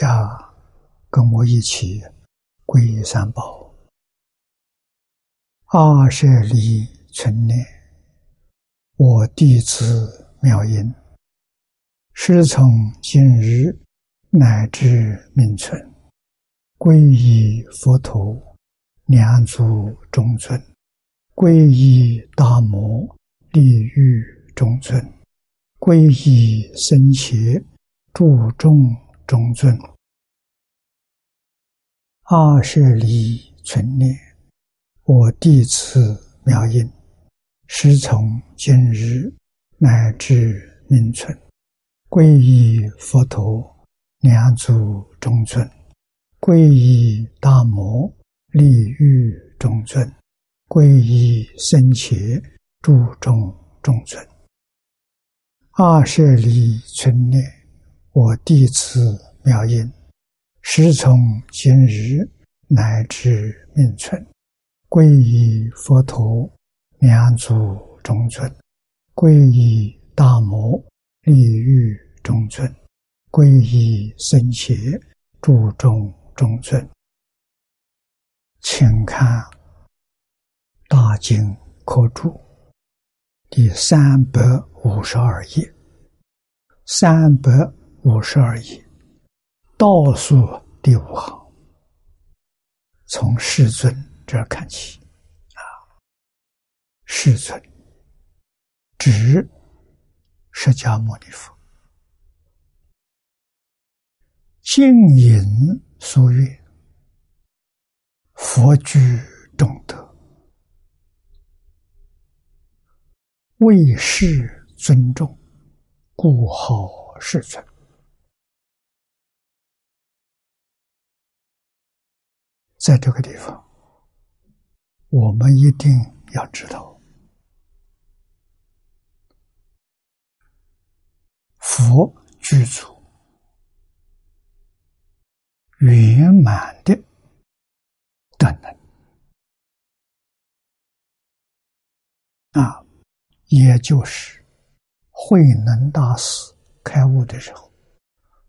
家跟我一起皈依三宝。阿舍利存念，我弟子妙音，师从今日。乃至命存，皈依佛陀，两足中尊；皈依大摩，利欲中尊；皈依僧伽，注众中尊。二舍离存念，我弟子妙音，师从今日乃至命存，皈依佛陀。两足中尊，皈依大摩利欲中尊，皈依僧伽注众中尊。二舍离存念，我弟子妙音，师从今日乃至命存，皈依佛陀两祖中尊，皈依大摩利欲中尊。皈依僧伽，注重中尊，请看《大经科注》第三百五十二页，三百五十二页倒数第五行，从世尊这儿看起啊，世尊指释迦牟尼佛。静隐所愿，佛居众德，为世尊重，故好世尊。在这个地方，我们一定要知道，佛居住。圆满的德能啊，也就是慧能大师开悟的时候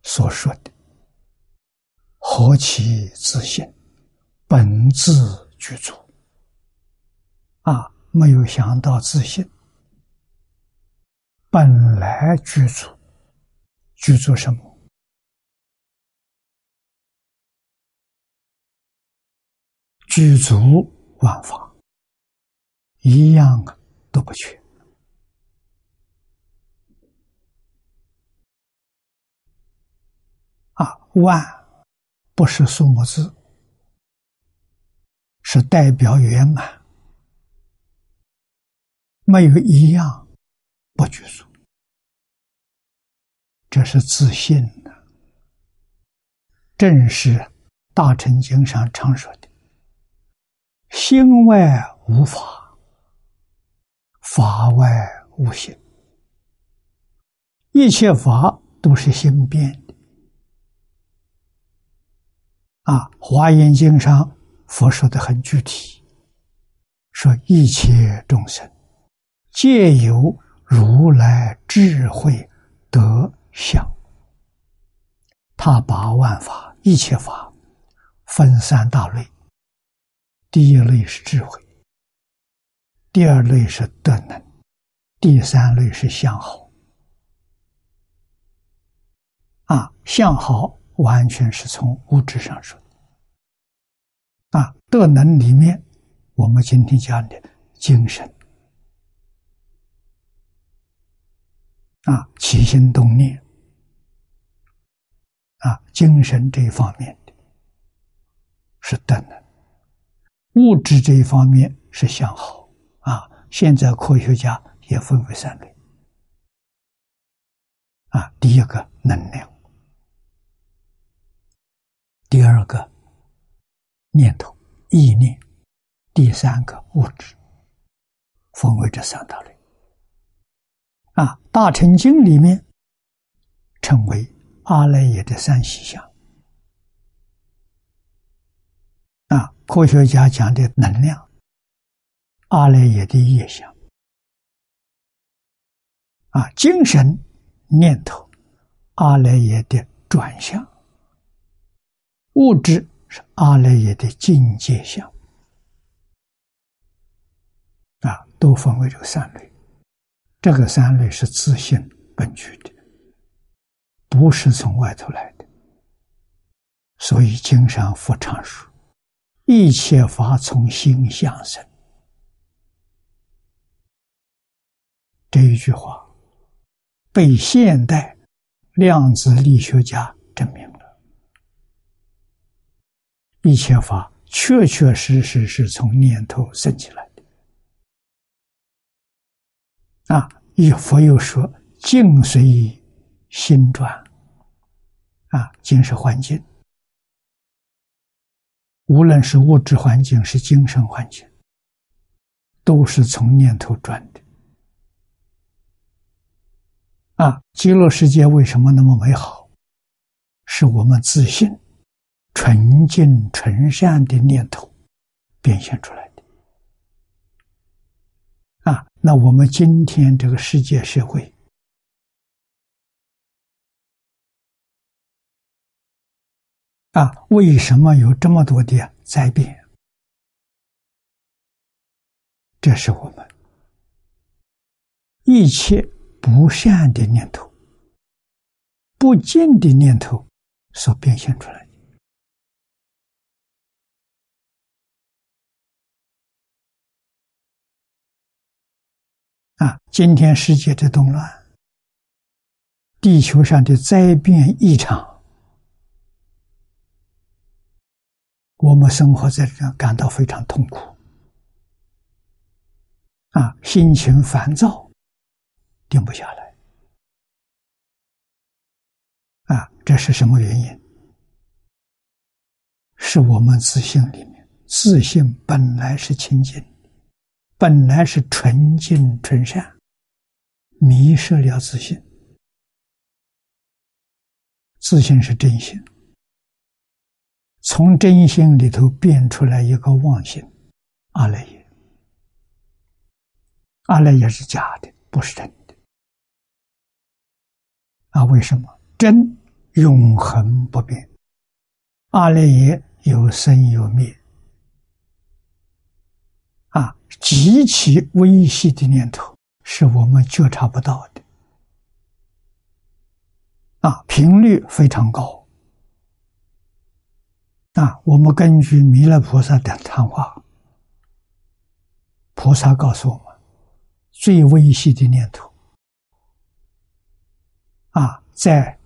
所说的“何其自信，本自具足”，啊，没有想到自信。本来具足，具足什么？具足万法，一样都不缺。啊！万不是数目字，是代表圆满，没有一样不具足，这是自信的，正是《大乘经》上常说的。心外无法，法外无心。一切法都是心变的。啊，《华严经》上佛说的很具体，说一切众生皆有如来智慧德相。他把万法一切法分三大类。第一类是智慧，第二类是德能，第三类是相好。啊，相好完全是从物质上说。德能里面，我们今天讲的精神，啊，起心动念，啊，精神这一方面的，是德能。物质这一方面是向好。啊，现在科学家也分为三类。啊，第一个能量，第二个念头意念，第三个物质，分为这三大类啊。大乘经里面称为阿赖耶的三细相。啊，科学家讲的能量，阿赖耶的业相。啊，精神念头，阿赖耶的转向；物质是阿赖耶的境界相。啊，都分为这个三类。这个三类是自性本具的，不是从外头来的。所以经上佛常说：“一切法从心相生。”这一句话。被现代量子力学家证明，一切法确确实实是从念头生起来的。啊，一佛又说：“境随心转。”啊，境是环境，无论是物质环境是精神环境，都是从念头转的。啊，极乐世界为什么那么美好？是我们自信、纯净、纯善的念头变现出来的。啊，那我们今天这个世界社会，啊，为什么有这么多的灾变？这是我们一切。不善的念头、不净的念头所变现出来的啊！今天世界的动乱，地球上的灾变异常，我们生活在这感到非常痛苦啊，心情烦躁。定不下来，啊，这是什么原因？是我们自信里面，自信本来是清净，本来是纯净纯善，迷失了自信，自信是真心，从真心里头变出来一个妄心，阿赖耶，阿赖耶是假的，不是真的。啊，为什么？真永恒不变？阿赖耶有生有灭，极其微细的念头是我们觉察不到的，啊，频率非常高，啊，我们根据弥勒菩萨的谈话，菩萨告诉我们，最微细的念头。啊，在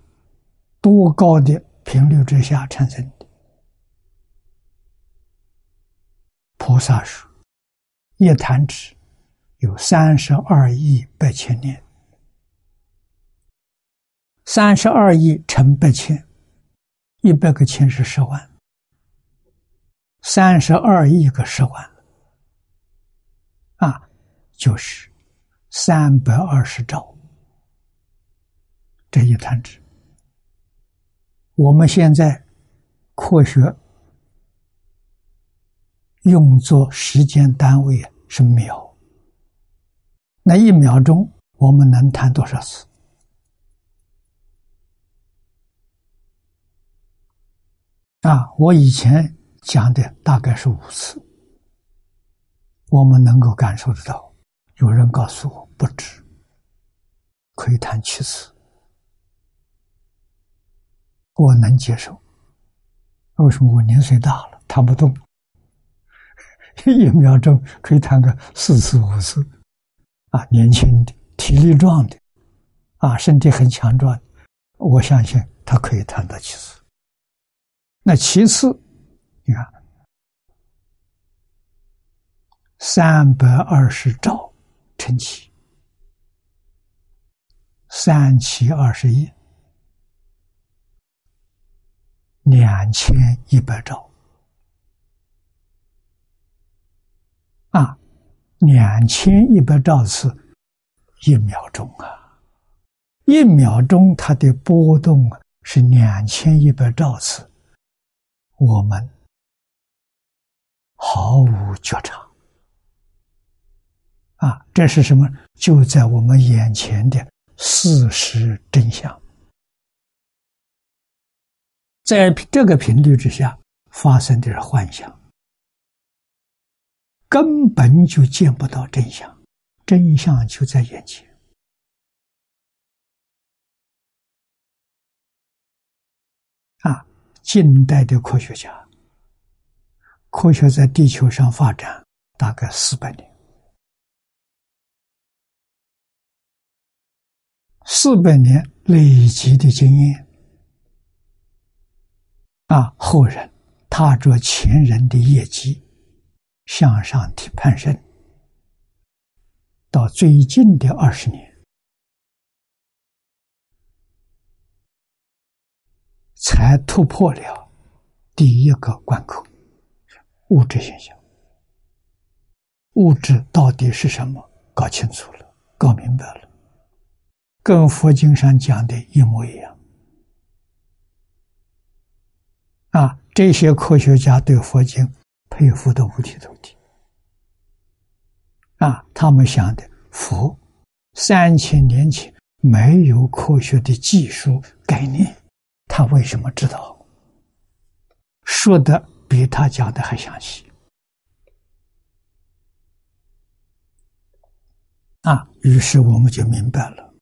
多高的频率之下产生的？菩萨说，一弹指有三十二亿八千年，三十二亿乘八千，一百个千是十万，三十二亿个十万，啊，就是三百二十兆。这一弹指，我们现在科学用作时间单位是秒，那一秒钟我们能弹多少次？啊，我以前讲的大概是五次，我们能够感受得到。有人告诉我不止，可以弹七次。我能接受，为什么我年岁大了弹不动？一秒钟可以弹个四次五次，啊，年轻的、体力壮的，啊，身体很强壮，我相信他可以弹到七次。那其次，你看，三百二十兆乘七，三七二十一。两千一百兆啊，两千一百兆次一秒钟啊，一秒钟它的波动是两千一百兆次，我们毫无觉察。啊，这是什么？就在我们眼前的事实真相，在这个频率之下发生的是幻想，根本就见不到真相，真相就在眼前。啊，近代的科学家，科学在地球上发展大概四百年。四百年累积的经验啊，后人踏着前人的业绩向上提攀升，到最近的二十年才突破了第一个关口——物质现象。物质到底是什么？搞清楚了，搞明白了。跟佛经上讲的一模一样啊！这些科学家对佛经佩服的五体投地啊！他们想的佛三千年前没有科学的技术概念，他为什么知道？说的比他讲的还详细啊！于是我们就明白了。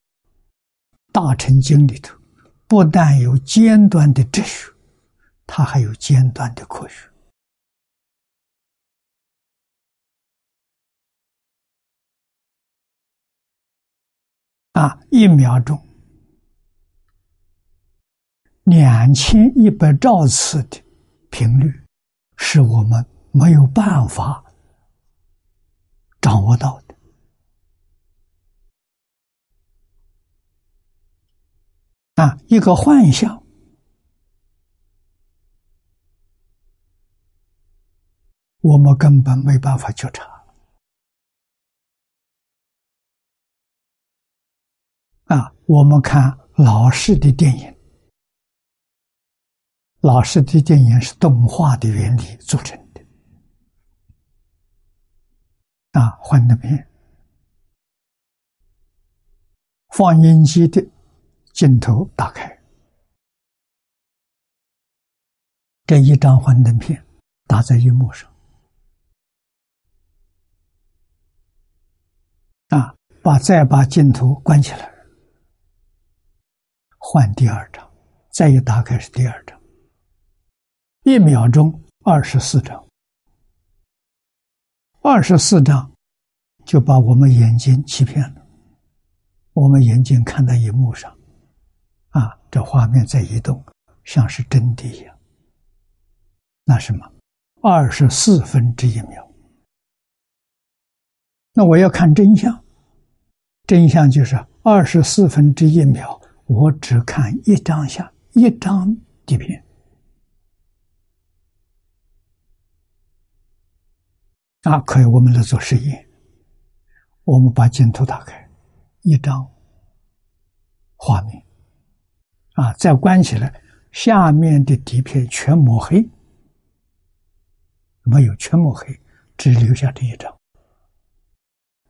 大乘经里头，不但有尖端的哲学，它还有尖端的科学。啊，一秒钟两千一百兆次的频率，是我们没有办法掌握到的。啊，一个幻象，我们根本没办法觉察。啊，我们看老式的电影，老式的电影是动画的原理组成的。啊，幻灯片，放映机的。镜头打开，这一张幻灯片打在荧幕上，啊，把再把镜头关起来，换第二张，再一打开是第二张，一秒钟二十四张，二十四张就把我们眼睛欺骗了，我们眼睛看到荧幕上。啊，这画面在移动，像是真的一样。那什么，二十四分之一秒。那我要看真相，真相就是二十四分之一秒，我只看一张相，一张底片。啊，可以，我们来做实验。我们把镜头打开，一张画面。啊！再关起来，下面的底片全抹黑，没有全抹黑，只留下这一张。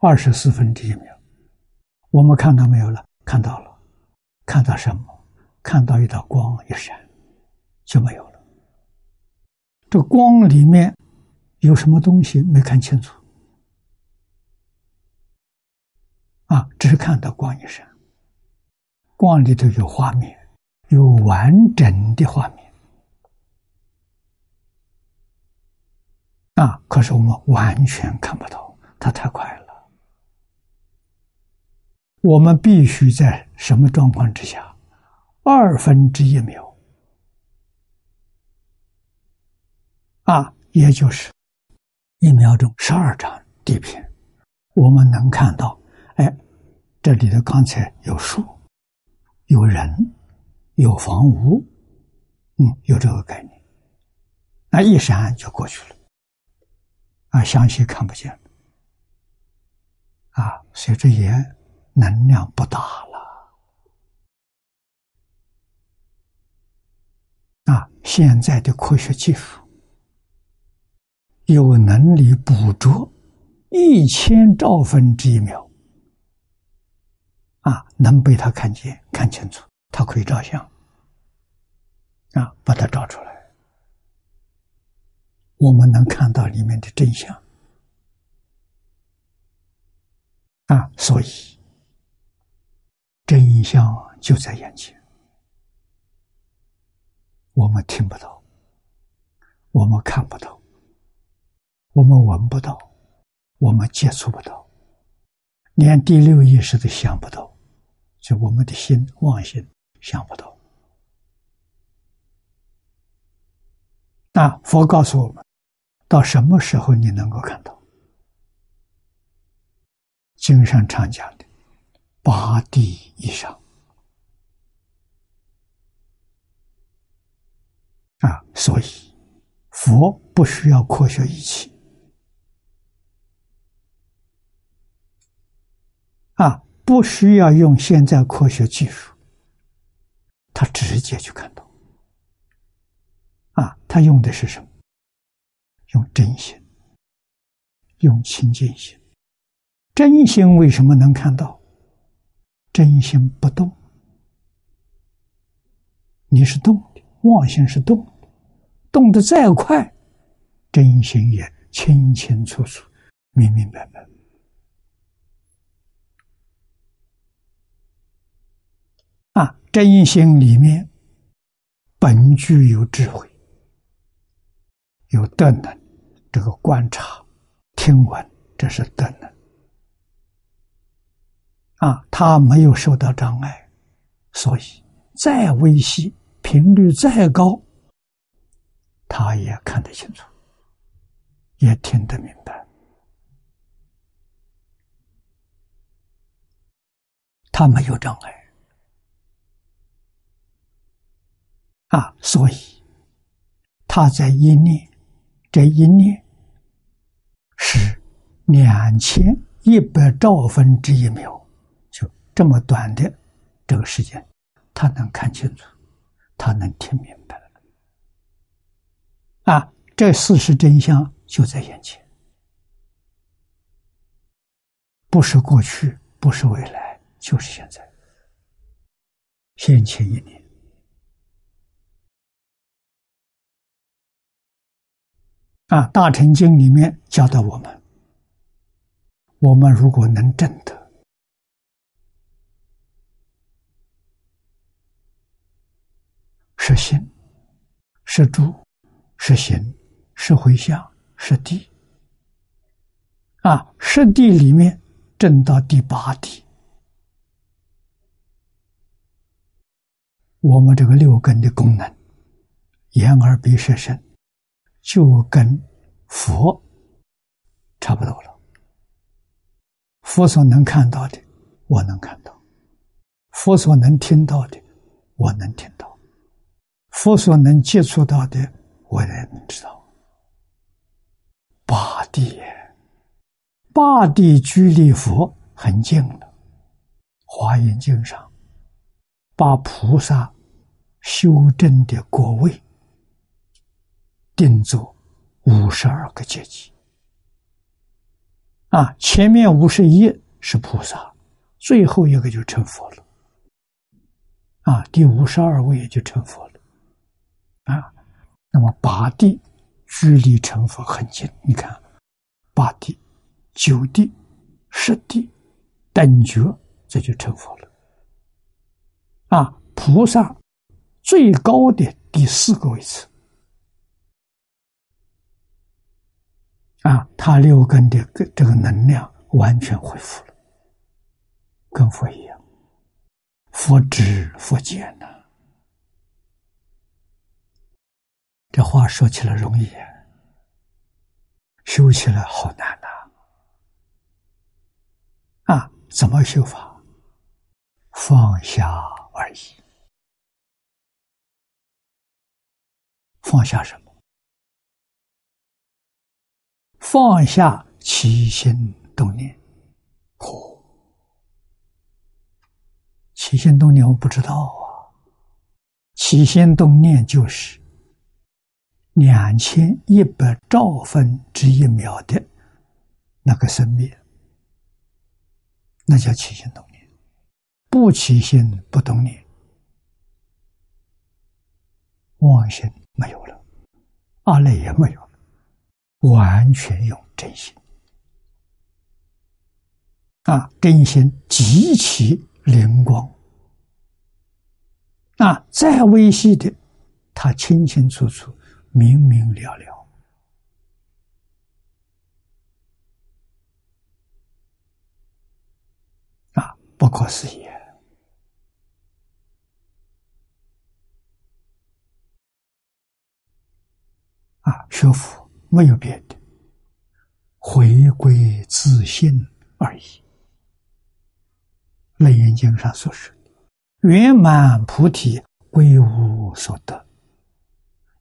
二十四分之一秒，我们看到没有了？看到了，看到什么？看到一道光一闪，就没有了。这光里面有什么东西没看清楚？啊，只是看到光一闪，光里头有画面。有完整的画面啊！可是我们完全看不到，它太快了。我们必须在什么状况之下？二分之一秒啊，也就是一秒钟十二张底片，我们能看到，哎，这里头刚才有树，有人。有房屋，嗯，有这个概念，那一闪就过去了，啊，详细看不见，啊，所以这也能量不大了，现在的科学技术有能力捕捉一千兆分之一秒，啊，能被他看见、看清楚，他可以照相，啊，把它照出来，我们能看到里面的真相，啊，所以真相就在眼前。我们听不到，我们看不到，我们闻不到，我们接触不到，连第六意识都想不到，就我们的心妄心想不到。那佛告诉我们，到什么时候你能够看到？经上常讲的八地以上。啊，所以佛不需要科学仪器啊，不需要用现在科学技术，他直接就看到啊，他用的是什么？用真心，用清净心。真心为什么能看到？真心不动，你是动的，妄心是动的。动得再快，真心也清清楚楚、明明白白。啊，真心里面本具有智慧，有德能。这个观察、听闻，这是德能。啊，他没有受到障碍，所以再微细、频率再高。他也看得清楚，也听得明白，他没有障碍啊，所以他在一念，这一念是两千一百兆分之一秒，就这么短的这个时间，他能看清楚，他能听明白。这事实真相就在眼前，不是过去，不是未来，就是现在。先前一年，啊，《大乘经》里面教导我们：我们如果能证得是心，是住。是行，是回向，是地。啊，十地里面正到第八地，我们这个六根的功能，眼耳鼻舌身，就跟佛差不多了。佛所能看到的，我能看到；佛所能听到的，我能听到；佛所能接触到的。我也能知道，八地，八地距离佛很近了。华严经上，把菩萨修正的果位定做五十二个阶级。啊，前面五十一是菩萨，最后一个就成佛了。啊，第五十二位也就成佛了。啊。那么八地距离成佛很近，你看，八地、九地、十地等觉，这就成佛了。啊，菩萨最高的第四个位置，啊，他六根的这个能量完全恢复了，跟佛一样，佛知佛见呐。这话说起来容易，修起来好难呐！啊，怎么修法？放下而已。放下什么？放下起心动念。哦，起心动念我不知道啊。起心动念就是。两千一百兆分之一秒的那个生灭，那叫起心动念；不起心不动念，妄心没有了，阿赖也没有了，完全用真心。啊，真心极其灵光。啊，再微细的，他清清楚楚、明明了了。啊，不可思议！啊，学佛没有别的，回归自信而已。《楞严经》上所说的“圆满菩提归无所得”，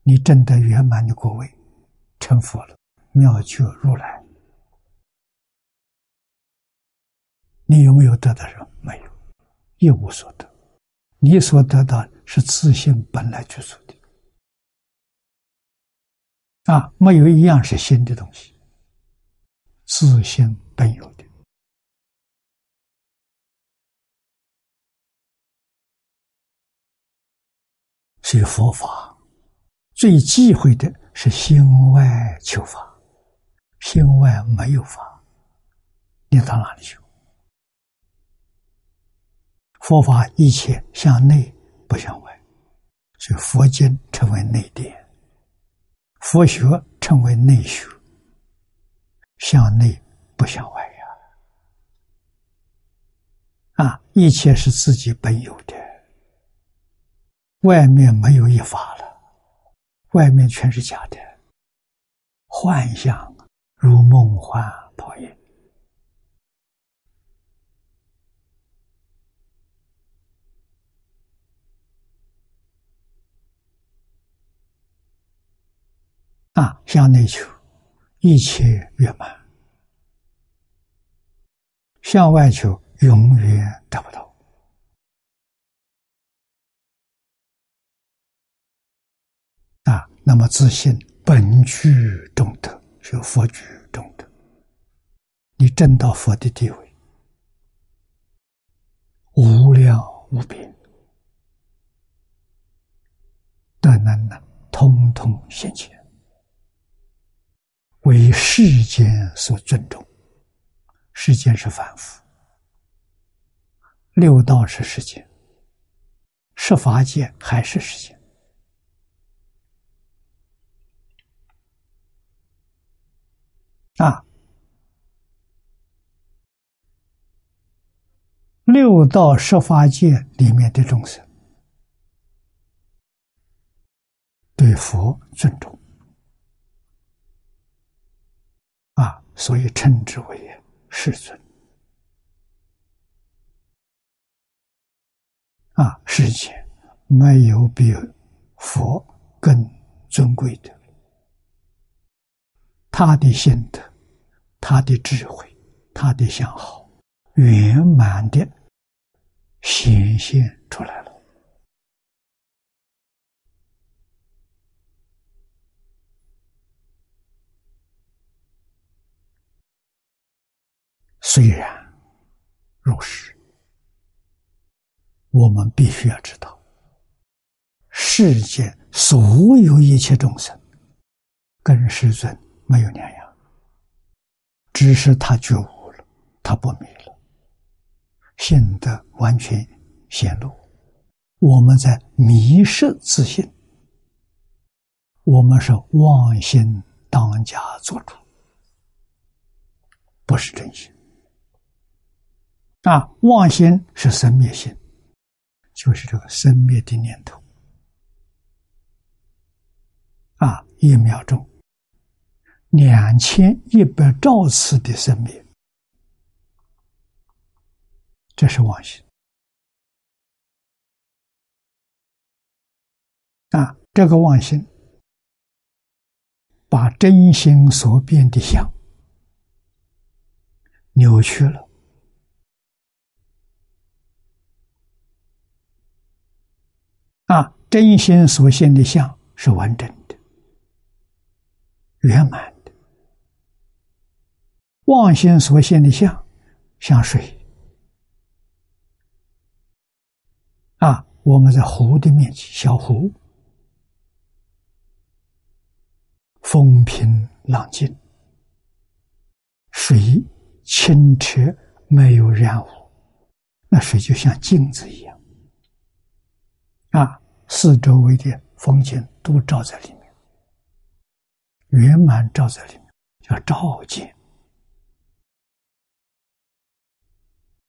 你证得圆满的果位，成佛了，妙觉如来。你有没有得到什么？没有，一无所得。你所得到是自信本来具足的啊，没有一样是新的东西，自信本有的。所以佛法最忌讳的是心外求法，心外没有法，你到哪里去？佛法一切向内不向外，所以佛经称为内典，佛学称为内学，向内不向外呀！啊，一切是自己本有的。外面没有一法了，外面全是假的，幻象如梦幻泡影啊！向内求，一切圆满；向外求，永远得不到。那么自信本具中德，是佛具中德。你证到佛的地位，无量无边，德能呢，通通现前，为世间所尊重。世间是凡夫，六道是世间，十法界还是世间。啊，六道十法界里面的众生，对佛尊重啊，所以称之为世尊啊，世间没有比佛更尊贵的。他的心得，他的智慧，他的相好，圆满的显现出来了。虽然如是，我们必须要知道，世间所有一切众生，跟世尊。没有两样，只是他觉悟了，他不迷了，性的完全显露。我们在迷失自信，我们是妄心当家做主，不是真心。啊，妄心是生灭心，就是这个生灭的念头。啊，一秒钟。两千一百兆次的生命，这是妄心啊！这个妄心把真心所变的相扭曲了啊！真心所现的相是完整的。圆满。妄心所现的相，像水。啊，我们在湖的面前，小湖，风平浪静，水清澈，没有染污，那水就像镜子一样。啊，四周围的风景都照在里面，圆满照在里面，叫照见。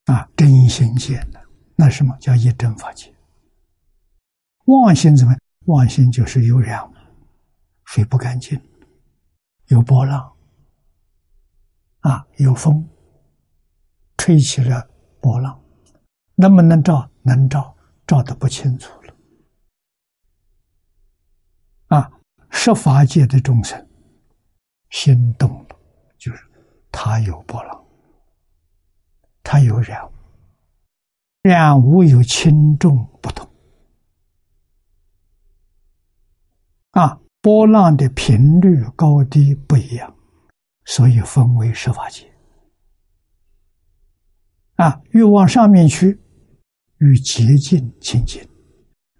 啊，真心见的，那什么叫一真法界？妄心怎么？妄心就是有染，水不干净，有波浪，啊，有风，吹起了波浪，能不能照？能照，照的不清楚了。啊，十法界的众生心动了，就是他有波浪。它有染污，染污有轻重不同啊，波浪的频率高低不一样，所以分为十法界啊。越往上面去，越洁净清净；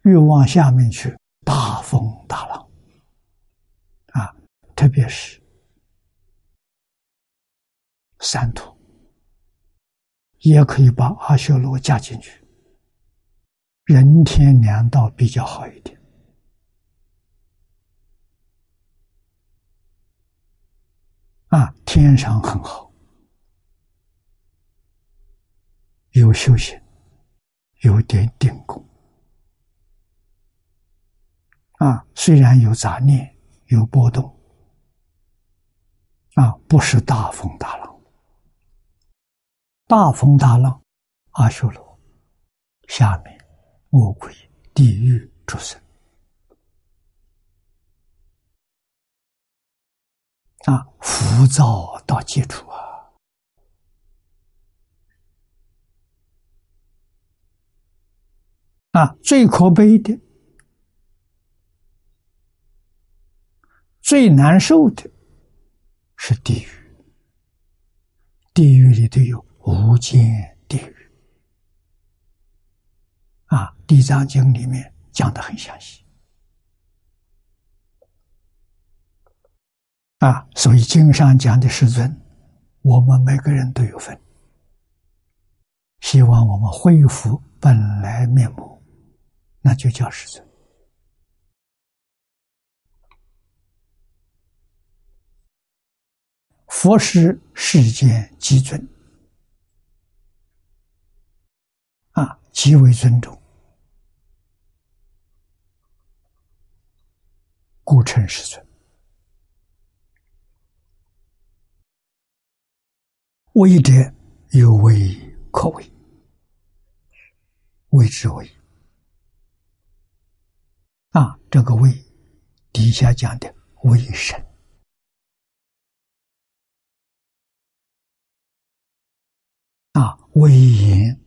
越往下面去，大风大浪啊，特别是三途。也可以把阿修罗加进去，人天两道比较好一点。啊，天上很好，有修行，有点定功。啊，虽然有杂念，有波动，啊，不是大风大浪。大风大浪，阿修罗下面魔鬼地狱出生啊，浮躁到极处啊！啊，最可悲的、最难受的是地狱，地狱里头有。无间地狱啊，《地藏经》里面讲的很详细啊，所以经上讲的师尊，我们每个人都有份。希望我们恢复本来面目，那就叫师尊。佛是世间基尊。啊，极为尊重，故称师尊。为者有为可为，为之为。啊，这个为底下讲的为神。啊，威严。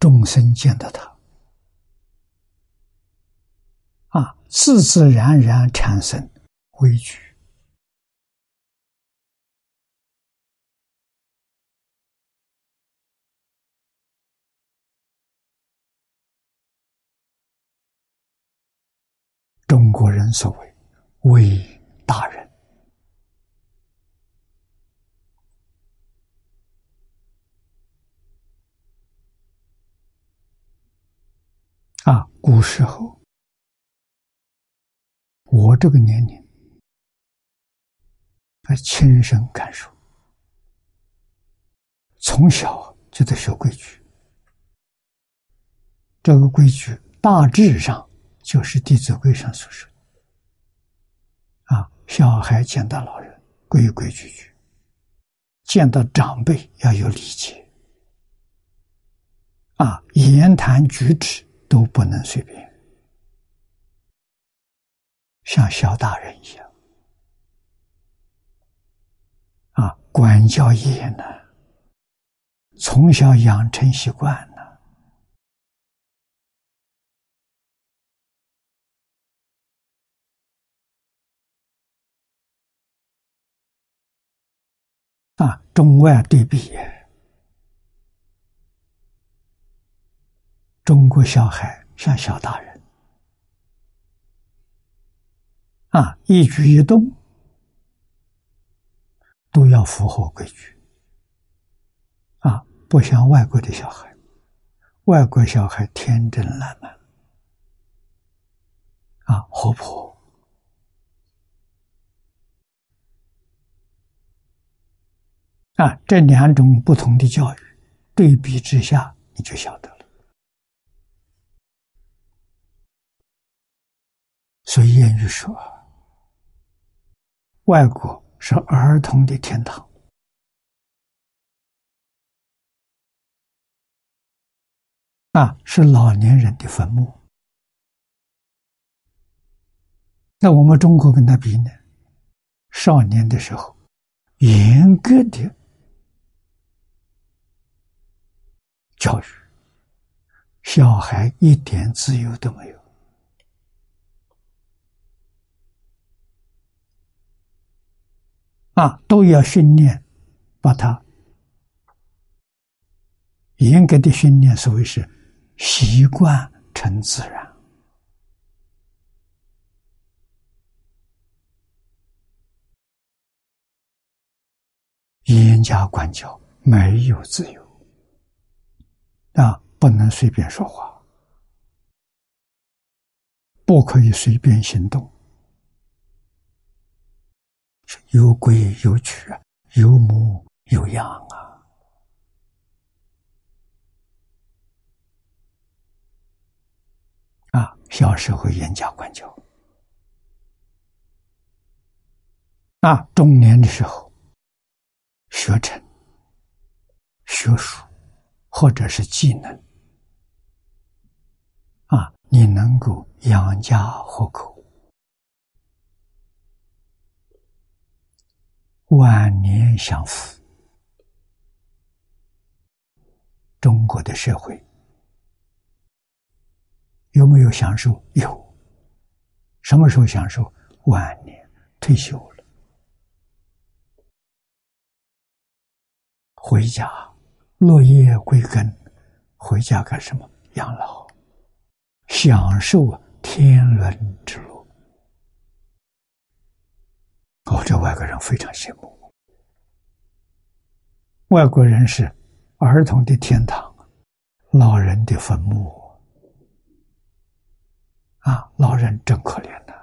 众生见到他，啊，自自然然产生畏惧。中国人所谓“为大人”。啊，古时候，我这个年龄，还亲身感受，从小就在学规矩。这个规矩大致上就是《弟子规》上所说的：啊，小孩见到老人规规矩矩，见到长辈要有礼节，啊，言谈举止。都不能随便，像小大人一样啊，管教业呢，从小养成习惯呢，啊，中外对比。中国小孩像小大人，啊，一举一动都要符合规矩，啊，不像外国的小孩，外国小孩天真烂漫，啊，活泼。啊，这两种不同的教育对比之下，你就晓得了。所以谚语说：“外国是儿童的天堂，啊，是老年人的坟墓。”那我们中国跟他比呢？少年的时候，严格的。教育小孩一点自由都没有啊，都要训练，把他严格的训练，所谓是习惯成自然，严加管教，没有自由。啊，不能随便说话，不可以随便行动，有规有矩，有模有样啊！啊，小时候严加管教，啊，中年的时候学成、学术。或者是技能啊，你能够养家糊口，晚年享福。中国的社会有没有享受？有。什么时候享受？晚年退休了，回家。落叶归根，回家干什么？养老，享受天伦之乐。哦，这外国人非常羡慕。外国人是儿童的天堂，老人的坟墓。啊，老人真可怜呐。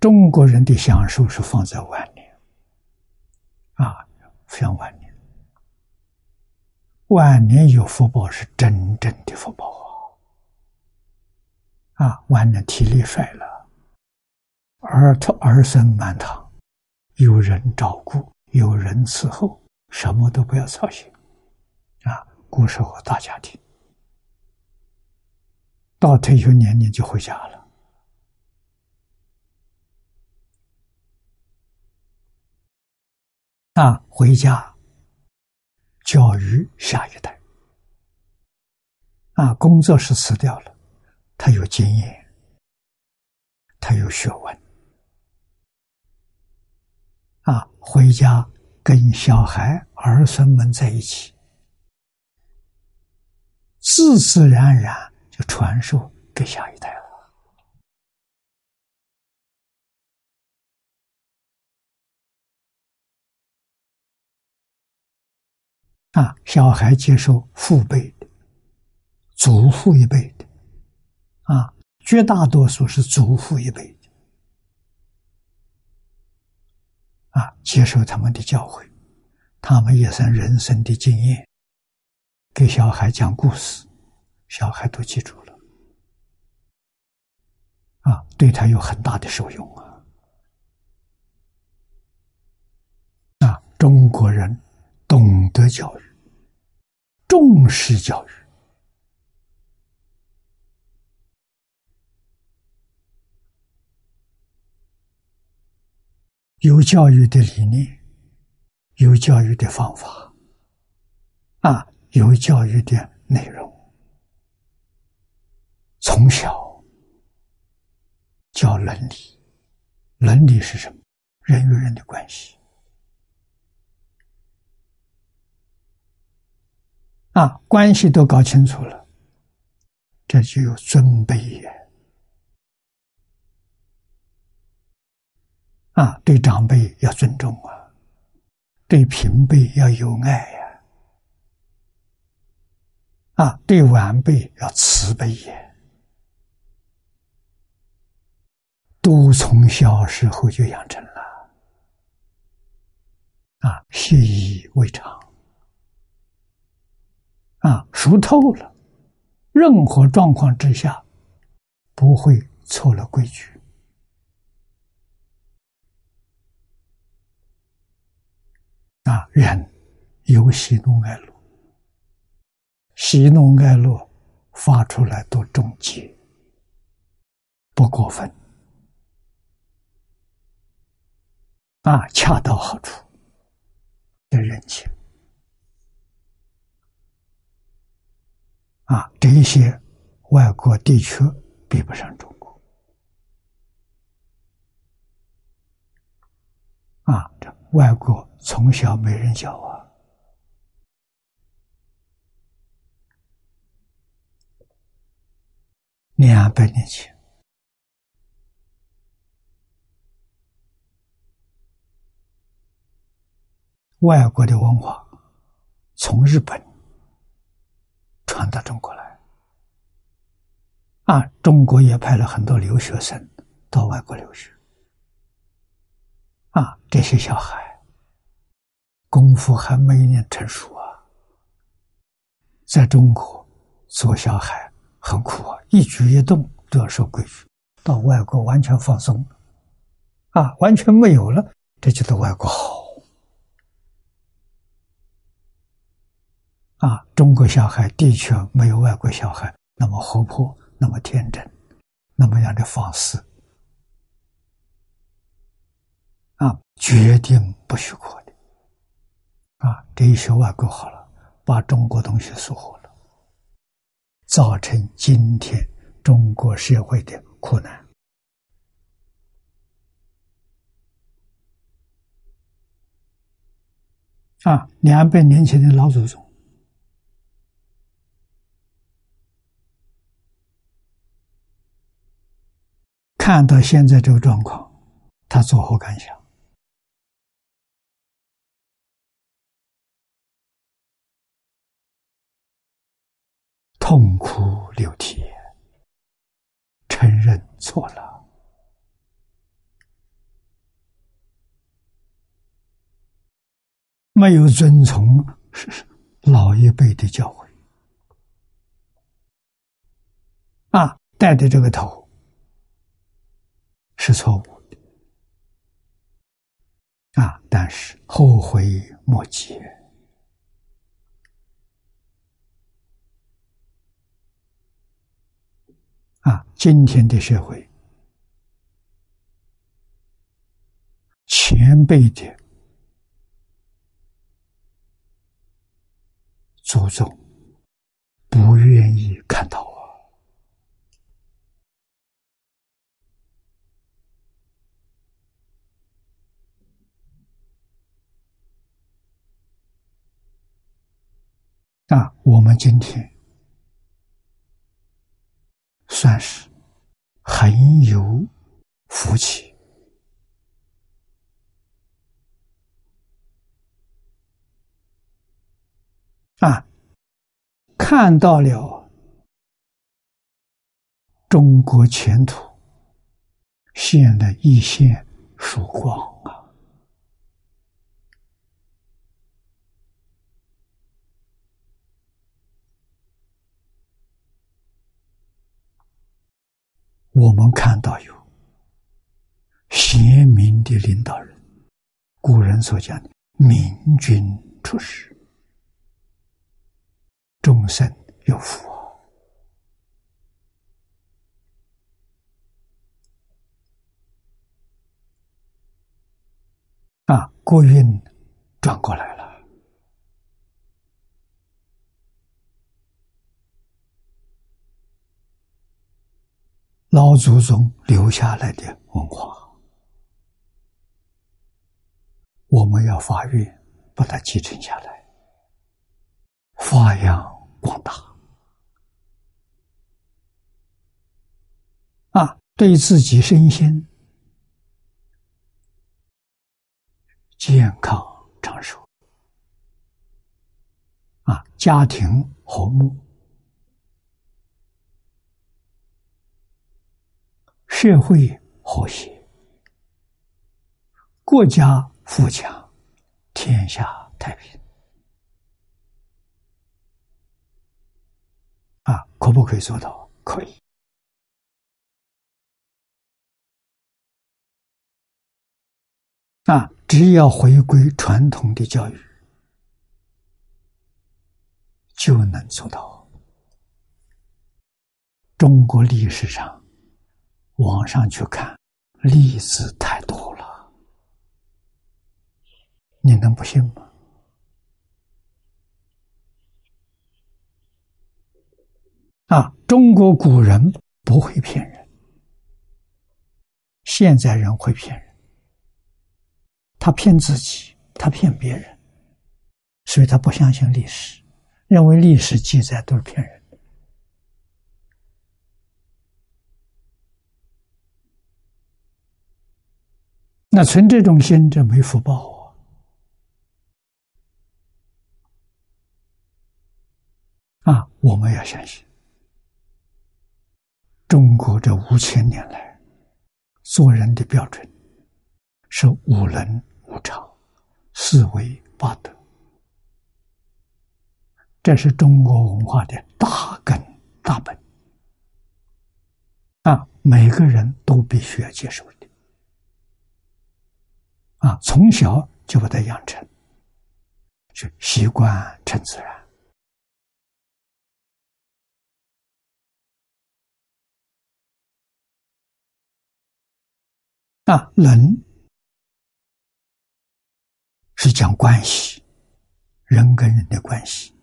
中国人的享受是放在晚年，啊，像晚年。晚年有福报是真正的福报啊！啊，晚年体力衰了，儿童儿孙满堂，有人照顾，有人伺候，什么都不要操心啊！古时候大家庭，到退休年龄就回家了啊，回家。教育下一代，啊，工作是辞掉了，他有经验，他有学问，啊，回家跟小孩儿孙们在一起，自自然然就传授给下一代了。啊，小孩接受父辈的、祖父一辈的，啊，绝大多数是祖父一辈的，啊，接受他们的教诲，他们也算人生的经验，给小孩讲故事，小孩都记住了，啊，对他有很大的受用啊，啊，中国人。懂得教育，重视教育，有教育的理念有教育的方法啊有教育的内容。从小教伦理伦理是什么？人与人的关系。啊关系都搞清楚了这就有尊卑呀啊，对长辈要尊重啊，对平辈要有爱呀，啊，对晚辈要慈悲也，都从小时候就养成了，啊，习以为常，啊，熟透了，任何状况之下不会错了规矩。啊，人有喜怒哀乐，喜怒哀乐发出来都中节，不过分，啊，恰到好处的人情，啊，这一些外国地区比不上中国，啊，这外国。从小没人教啊，两百年前，外国的文化从日本传到中国来，啊，中国也派了很多留学生到外国留学，啊，这些小孩。功夫还没练成熟啊，在中国做小孩很苦啊，一举一动都要受规矩。到外国完全放松了，啊，完全没有了，这就是外国好。啊，中国小孩的确没有外国小孩那么活泼，那么天真，那么样的放肆。决定不许过。啊，这一学外国好了，把中国东西疏忽了，造成今天中国社会的苦难。啊，两百年前的老祖宗看到现在这个状况，他作何感想？痛哭流涕，承认错了，没有遵从是老一辈的教诲，啊，带的这个头是错误的，啊，但是后悔莫及。啊，今天的社会，前辈的祖宗不愿意看到我！啊，我们今天。算是很有福气啊！看到了中国前途现了一线曙光。我们看到有贤明的领导人，古人所讲的“明君出世，众生有福”啊，国运转过来了。老祖宗留下来的文化，我们要发愿把它继承下来，发扬光大。啊，对自己身心健康长寿。啊，家庭和睦，社会和谐，国家富强，天下太平。啊，可不可以做到？可以。啊，只要回归传统的教育，就能做到。中国历史上，网上去看例子太多了，你能不信吗？啊，中国古人不会骗人，现在人会骗人。他骗自己，他骗别人，所以他不相信历史，认为历史记载都是骗人的。那存这种心，这没福报啊！啊，我们要相信。中国这五千年来做人的标准是五伦五常、四维八德，这是中国文化的大根大本啊！每个人都必须要接受的啊！从小就把它养成，就习惯成自然。啊，人是讲关系，人跟人的关系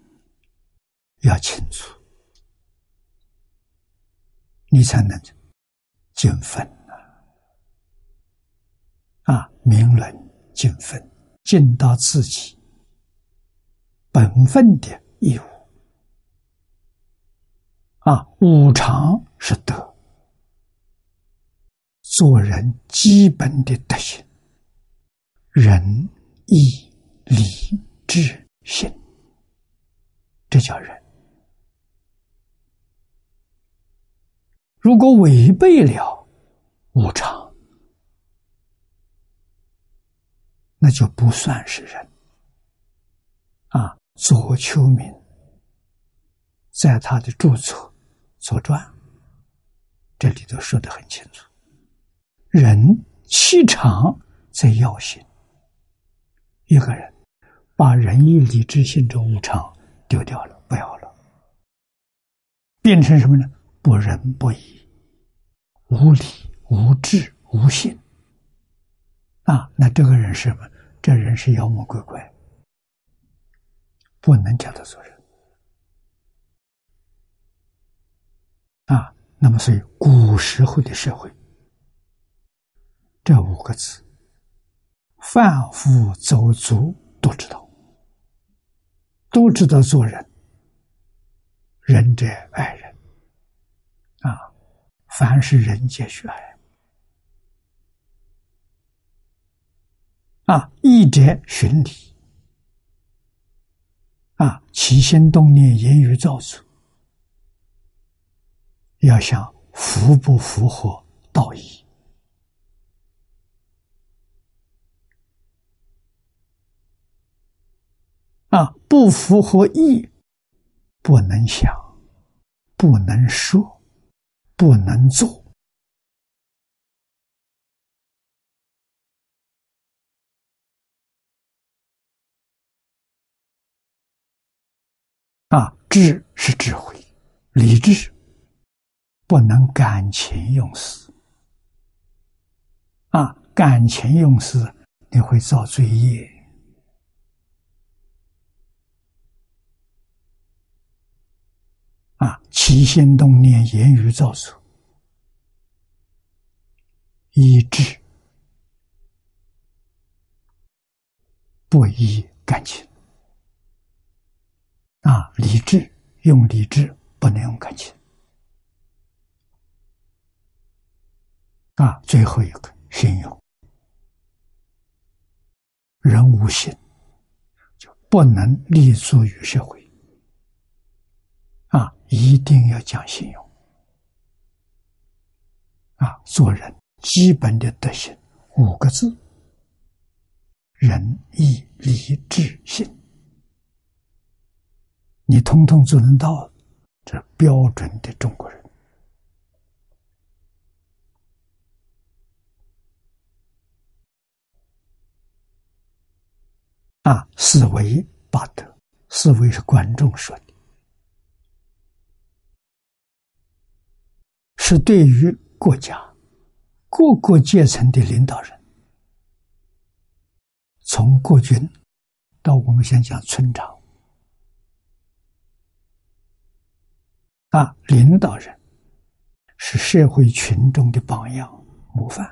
要清楚，你才能尽分啊！明伦尽分，尽到自己本分的义务。啊，五常是德。做人基本的德行，仁义礼智信，这叫人。如果违背了五常，那就不算是人。啊，左丘明在他的著作《左传》这里头说的很清楚。人气场在要心，一个人把仁义礼智信这五常丢掉了，不要了，变成什么呢？不仁不义、无礼无智无信啊！那这个人是什么？这人是妖魔鬼怪，不能叫他做人啊！那么，所以古时候的社会。这五个字，凡夫走卒都知道，都知道做人，仁者爱人，啊，凡是人皆须爱，啊，义者循礼，啊，起心动念、言语造作，要想符不符合道义。啊，不符合意，不能想，不能说，不能做。啊，智是智慧，理智不能感情用事。啊，感情用事，你会造罪业。啊，起心动念、言语造作，一致不依感情。啊，理智用理智，不能用感情。啊，最后一个信用，人无信就不能立足于社会。啊，一定要讲信用。啊，做人基本的德行五个字：仁义礼智信。你通通做能到，这标准的中国人。啊，四维八德，四维是观众说的，是对于国家各个阶层的领导人，从国君到我们先讲村长。啊，领导人是社会群众的榜样模范，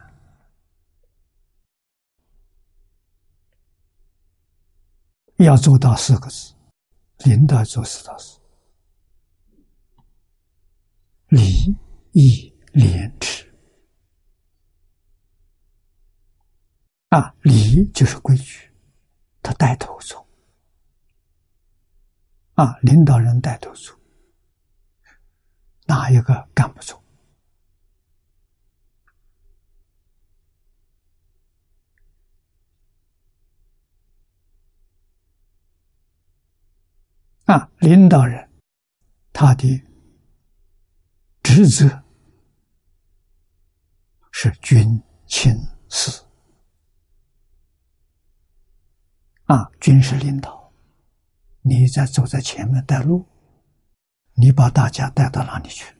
要做到四个字：领导做四大事，礼义廉耻。啊，礼就是规矩，他带头做。啊，领导人带头做。哪一个干不出？啊，领导人他的职责是军亲事啊，军事领导，你在走在前面带路。你把大家带到哪里去？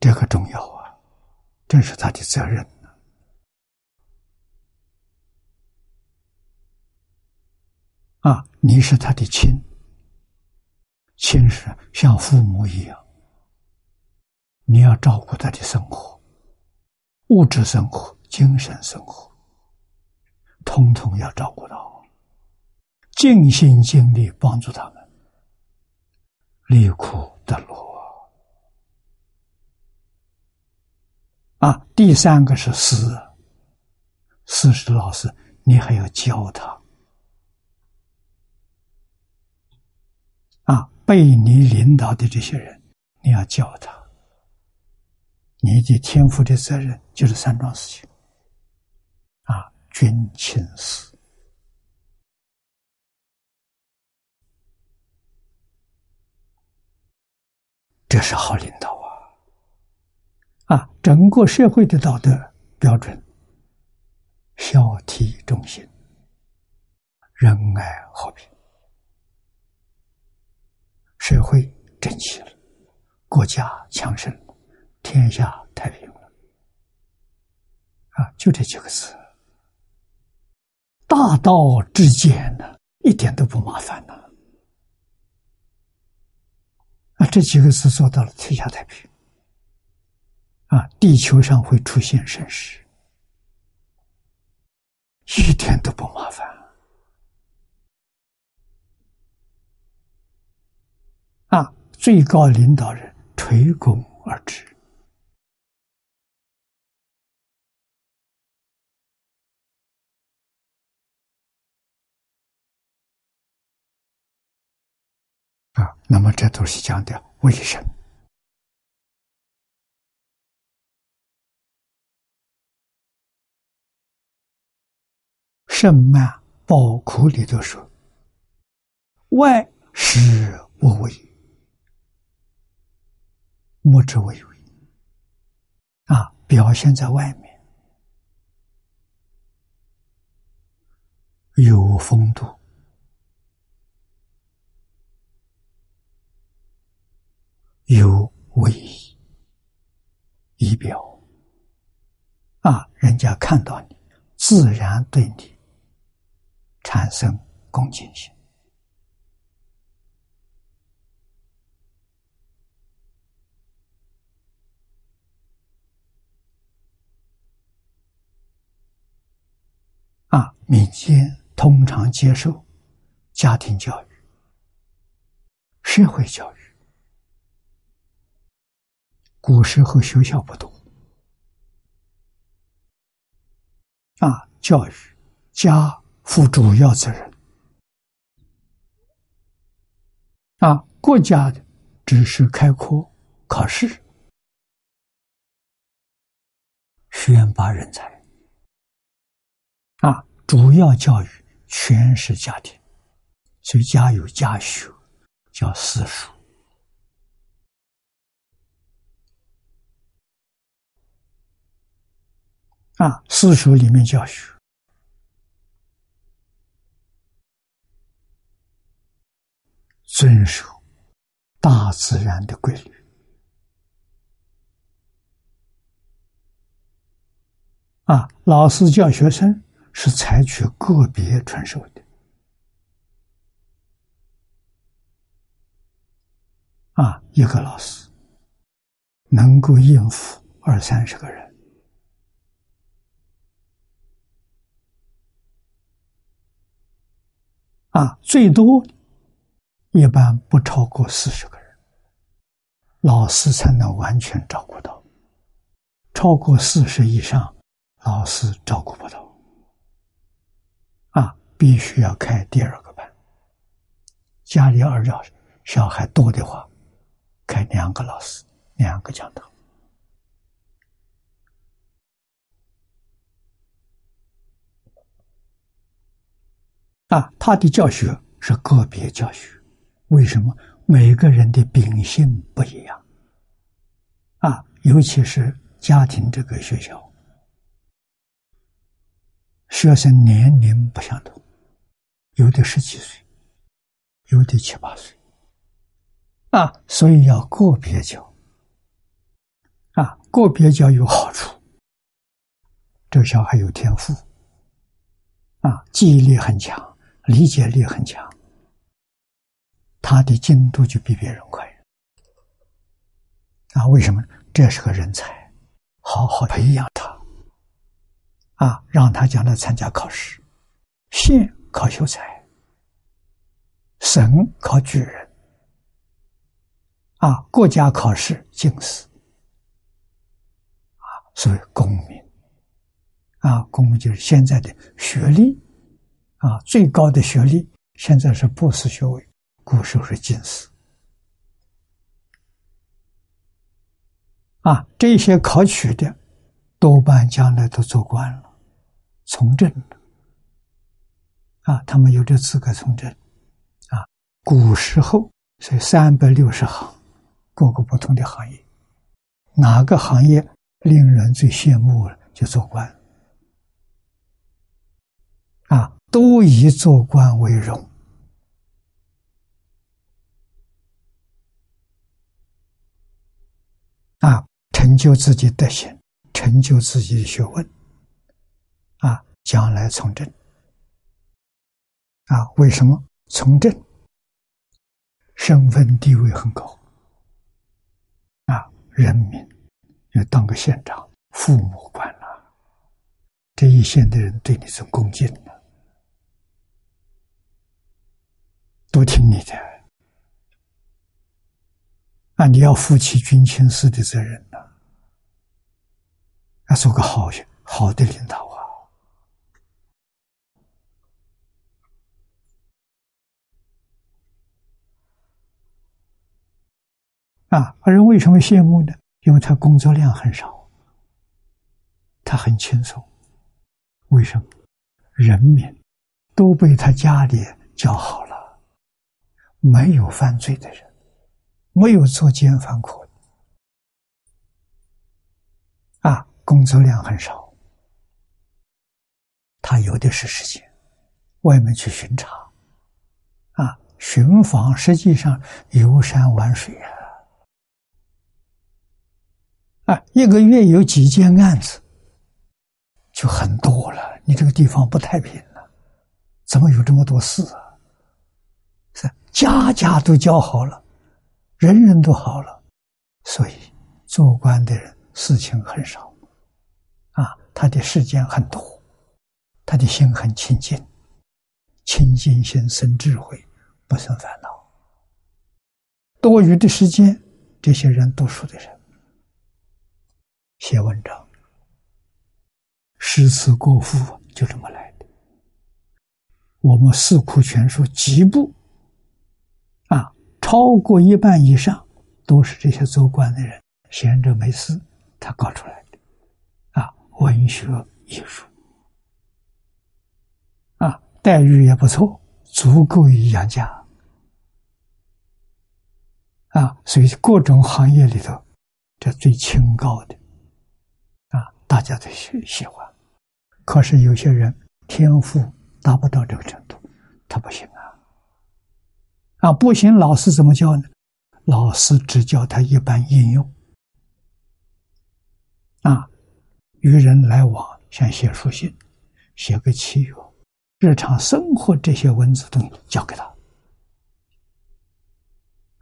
这个重要啊，这是他的责任啊，你是他的亲，亲是像父母一样，你要照顾他的生活，物质生活。精神生活，通通要照顾到，尽心尽力帮助他们，离苦得乐。啊，第三个是师，师是老师，你还要教他。啊，被你领导的这些人，你要教他。你的天赋的责任就是三桩事情。军亲事，这是好领导啊！啊，整个社会的道德标准，孝悌忠信、仁爱和平，社会整齐了，国家强盛了，天下太平了。啊，就这几个字。大道至简呢，一点都不麻烦呢。啊，这几个字做到了，天下太平。啊，地球上会出现盛世，一点都不麻烦。啊，最高领导人垂拱而治。那么这都是讲的卫生。圣曼宝库里头说：“外实无为，莫之为为。”啊，表现在外面有风度。有威仪表啊，人家看到你，自然对你产生恭敬心啊，民间通常接受家庭教育、社会教育。古时候学校不多，啊，教育家负主要责任，啊，国家的只是开阔考试，选拔人才。啊，主要教育全是家庭，所以家有家学，叫私塾。啊，私塾里面教学，遵守大自然的规律。啊，老师教学生。是采取个别传授的，啊，一个老师能够应付二三十个人，啊，最多一般不超过四十个人，老师才能完全照顾到，超过四十以上，老师照顾不到。啊必须要开第二个班。家里二要小孩多的话，开两个老师，两个讲堂。啊，他的教学是个别教学，为什么？每个人的秉性不一样。啊，尤其是家庭这个学校，学生年龄不相同。有的十几岁，有的七八岁，啊，所以要个别教，啊，个别教有好处。这小孩有天赋，啊，记忆力很强，理解力很强，他的进度就比别人快。啊，为什么？这是个人才，好好培养他，啊，让他将来参加考试，县。考秀才，省考举人，啊，国家考试进士，啊，所谓公民，啊，公民就是现在的学历，啊，最高的学历现在是博士学位，古时候是进士，啊，这些考取的，多半将来都做官了，从政了。啊，他们有这资格从政，啊，古时候是三百六十行，各个不同的行业，哪个行业令人最羡慕了，就做官，啊，都以做官为荣，啊，成就自己德行，成就自己的学问，啊，将来从政。啊，为什么？从政？身份地位很高，啊，人民要当个县长、父母官了，这一县的人对你是恭敬的，都听你的，啊，你要负起军情司的责任呢，要做个好好的领导啊。啊，人为什么羡慕呢？因为他工作量很少，他很轻松。为什么？人民都被他家里教好了，没有犯罪的人，没有作奸犯科。啊，工作量很少，他有的是时间，外面去巡查。啊，巡访实际上游山玩水啊。啊，一个月有几件案子，就很多了。你这个地方不太平了，怎么有这么多事啊？家家都教好了，人人都好了，所以做官的人事情很少，啊，他的时间很多，他的心很清净，清净心生智慧，不生烦恼。多余的时间，这些人读书的人写文章、诗词歌赋就这么来的。我们四库全书几部，超过一半以上都是这些做官的人闲着没事，他搞出来的啊，文学艺术啊，待遇也不错，足够于养家。啊，所以各种行业里头，这最清高的，啊，大家都喜喜欢。可是有些人天赋达不到这个程度，他不行啊。啊，不行，老师怎么教呢？老师只教他一般应用。啊，与人来往，像写书信、写个契约、日常生活这些文字都教给他。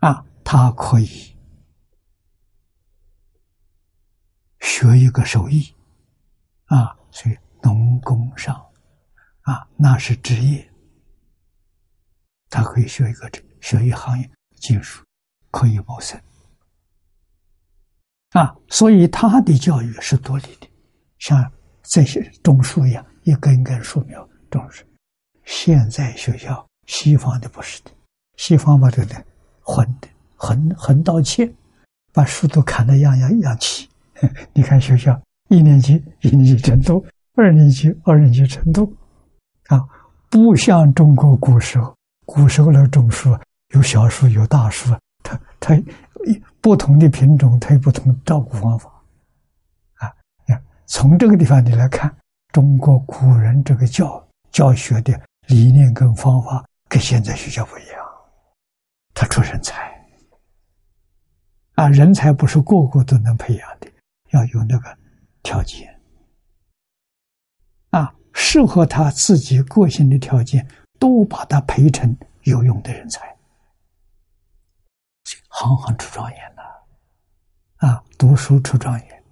啊。他可以学一个手艺，啊，所以农工商，啊，那是职业。他可以学一个学一行业技术，可以谋生，啊，所以他的教育是独立的，像这些种树一样，一根根树苗种树。现在学校西方的不是的，西方把这个横的。横横刀切，把树都砍得样样样齐。你看学校一年级一年级程度，二年级二年级程度，啊，不像中国古时候，古时候的种树有小树有大树，它它不同的品种，它有不同的照顾方法，啊，从这个地方你来看，中国古人这个教教学的理念跟方法跟现在学校不一样，他出人才。啊，人才不是个个都能培养的，要有那个条件。啊，适合他自己个性的条件，都把他培成有用的人才，行行出状元呐！啊，读书出状元，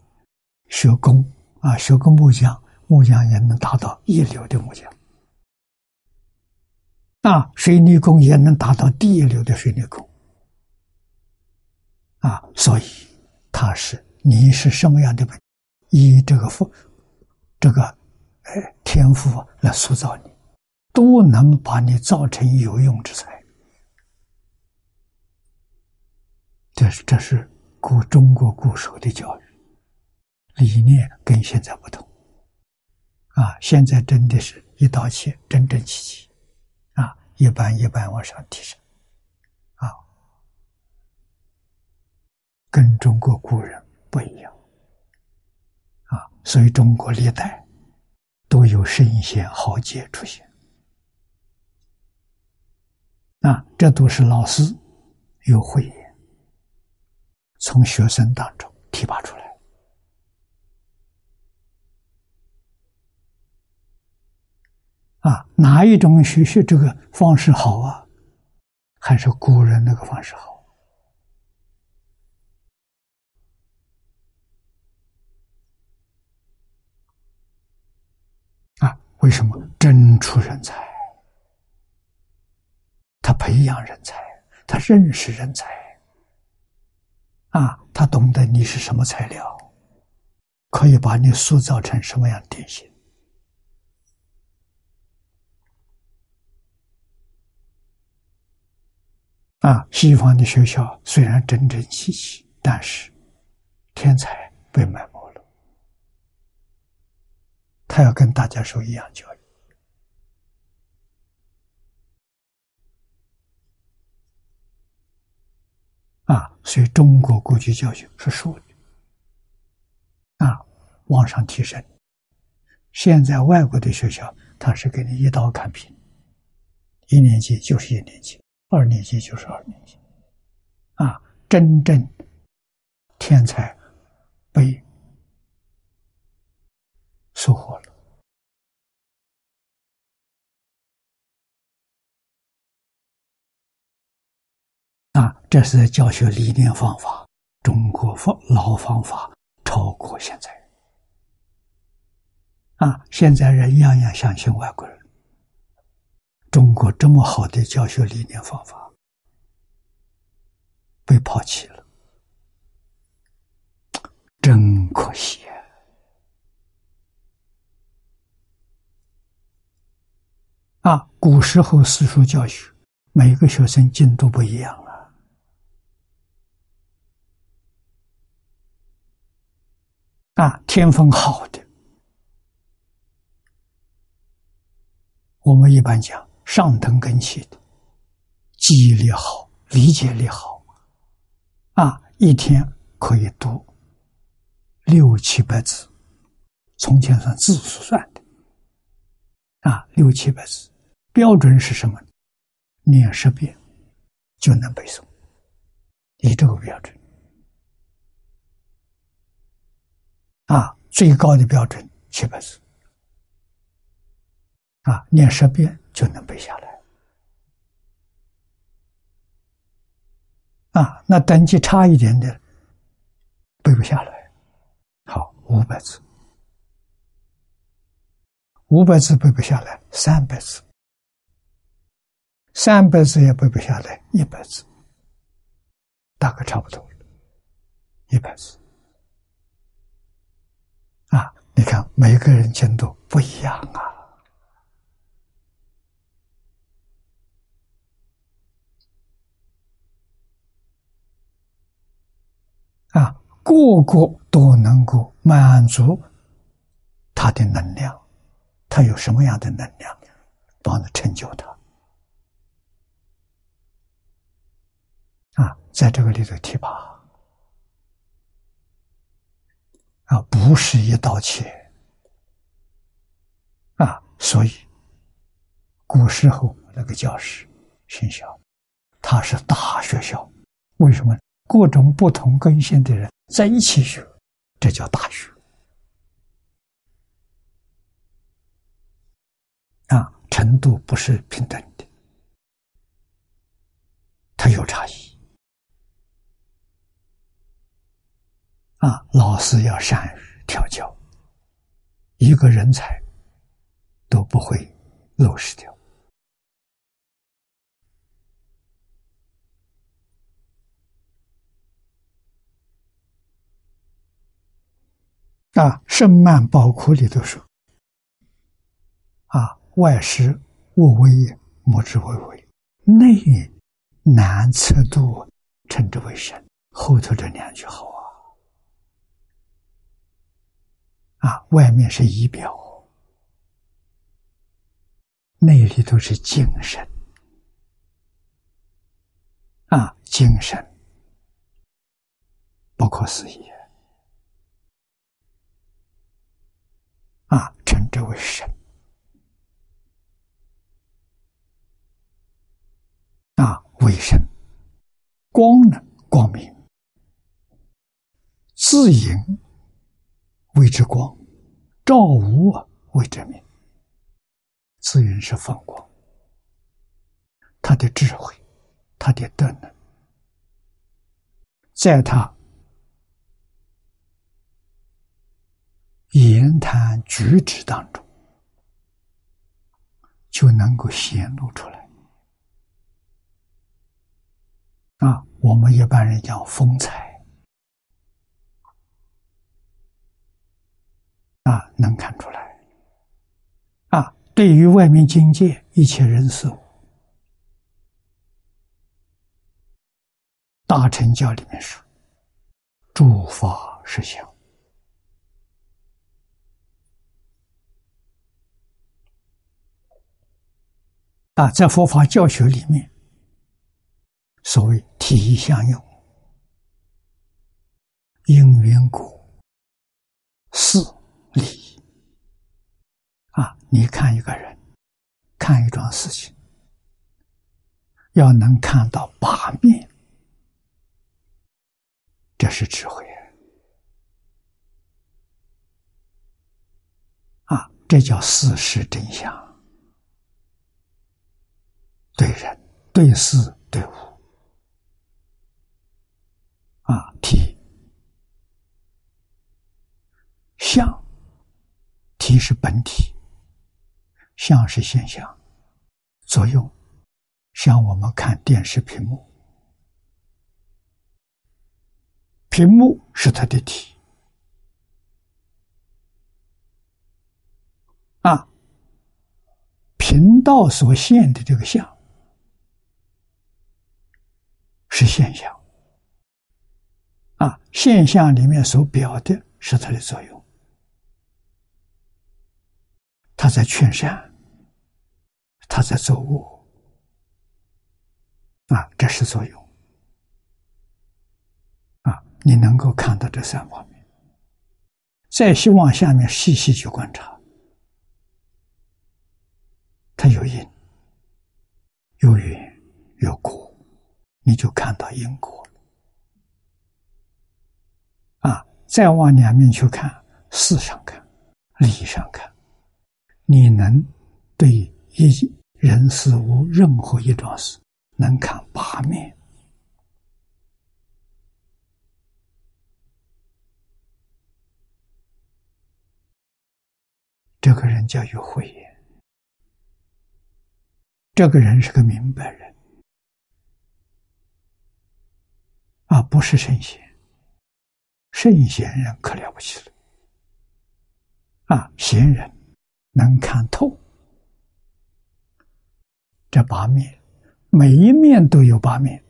学工啊，学个木匠，木匠也能达到一流的木匠。啊，水泥工也能达到第一流的水泥工。啊，所以他是你是什么样的本，以这个父这个呃天赋来塑造你，都能把你造成有用之才。这是这是古中国古时候的教育理念，跟现在不同。啊，现在真的是一刀切，整整齐齐，啊，一般一般往上提升。啊跟中国古人不一样，啊，所以中国历代都有圣贤豪杰出现，啊，这都是老师有慧眼，从学生当中提拔出来，啊，哪一种学习这个方式好啊？还是古人那个方式好？啊为什么真出人才？他培养人才，他认识人才，啊，他懂得你是什么材料，可以把你塑造成什么样典型。啊，西方的学校虽然整整齐齐，但是天才被埋没了。他要跟大家受一样教育啊，所以中国过去教育是数的啊，往上提升。现在外国的学校，他是给你一刀砍平，一年级就是一年级，二年级就是二年级，啊，真正天才被。收获了啊！这是教学理念方法，中国方老方法超过现在啊，现在人样样相信外国人，中国这么好的教学理念方法被抛弃了，真可惜啊！啊，古时候私塾教学，每个学生进度不一样。啊，天分好的，我们一般讲上等根器的，记忆力好，理解力好，啊，一天可以读六七百字，从前算字数算的，啊，六七百字，标准是什么？念十遍就能背诵，以这个标准。啊，最高的标准七百字，啊，念十遍就能背下来。啊，那等级差一点的背不下来。好，五百字，五百字背不下来，三百字，三百字也背不下来，一百字，大概差不多一百字。你看，每个人进度不一样啊！啊，个个都能够满足他的能量，他有什么样的能量，帮他成就他？啊，在这个里头提拔。啊，不是一刀切啊！所以古时候那个教室学校，它是大学校。为什么？各种不同根性的人在一起学，这叫大学啊！程度不是平等的，它有差异。啊，老师要善于调教，一个人才都不会漏失掉。啊，《圣曼宝库》里头说：“啊，外师我为莫之为为，内难测度，称之为神。”后头这两句好。啊，外面是仪表，内里头是精神。啊，精神不可思议。啊，称之为神。啊，为神，光能光明，自营。谓之光，照无谓之明。自然是放光，他的智慧，他的德能，在他言谈举止当中，就能够显露出来。啊，我们一般人讲风采。啊，能看出来。啊，对于外面境界一切人事物，大乘教里面说，诸法实相。啊，在佛法教学里面，所谓体相用，因缘果，四。理啊！你看一个人，看一桩事情，要能看到八面，这是智慧啊！这叫事实真相，对人、对事、对物啊，体相。体体是本体，相是现象，作用像我们看电视屏幕，屏幕是它的体。啊，频道所现的这个相是现象。啊，现象里面所表的是它的作用。他在劝善，他在作恶，啊，这是作用，啊，你能够看到这三方面，再希望下面细细去观察，它有因，有缘，有果，你就看到因果啊，再往两面去看，事上看，理上看。你能对一人事物任何一桩事能看八面，这个人叫有慧眼，这个人是个明白人，啊，不是圣贤，圣贤人可了不起了，啊，贤人。能看透这八面，每一面都有八面。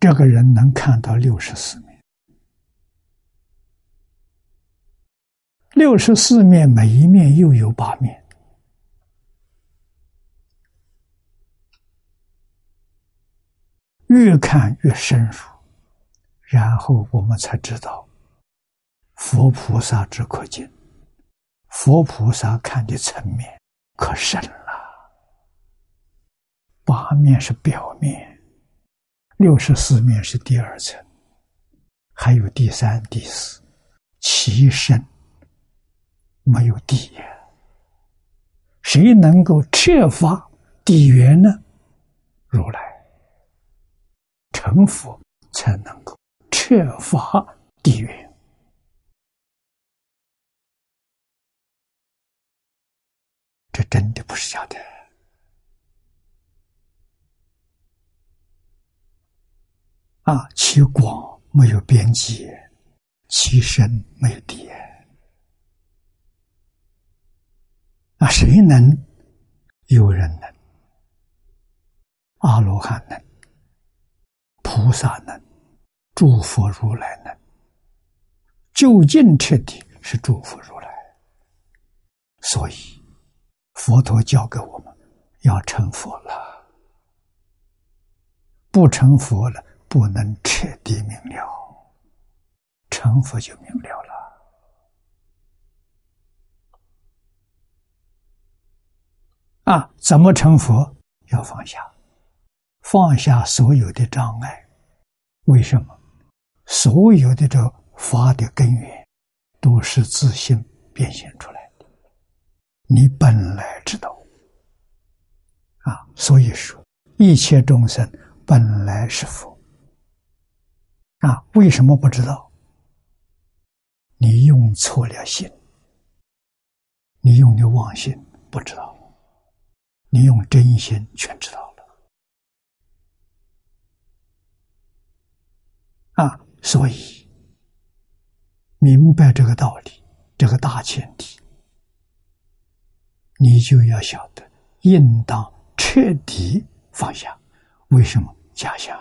这个人能看到六十四面，六十四面每一面又有八面，越看越深入。然后我们才知道，佛菩萨之可见，佛菩萨看的层面可深了。八面是表面，六十四面是第二层，还有第三、第四，其深没有底呀。谁能够彻发底缘呢？如来成佛才能够。缺乏地缘，这真的不是假的啊！其广没有边际，其深没有底啊！谁能？有人能，阿罗汉能，菩萨能。诸佛如来呢，究竟彻底是诸佛如来，所以佛陀教给我们要成佛了，不成佛了不能彻底明了，成佛就明了了。啊，怎么成佛？要放下，放下所有的障碍。为什么？所有的这法的根源，都是自信变现出来的。你本来知道，啊，所以说一切众生本来是佛。啊，为什么不知道？你用错了心，你用的妄心不知道，你用真心全知道了。啊。所以，明白这个道理，这个大前提，你就要晓得，应当彻底放下。为什么假象？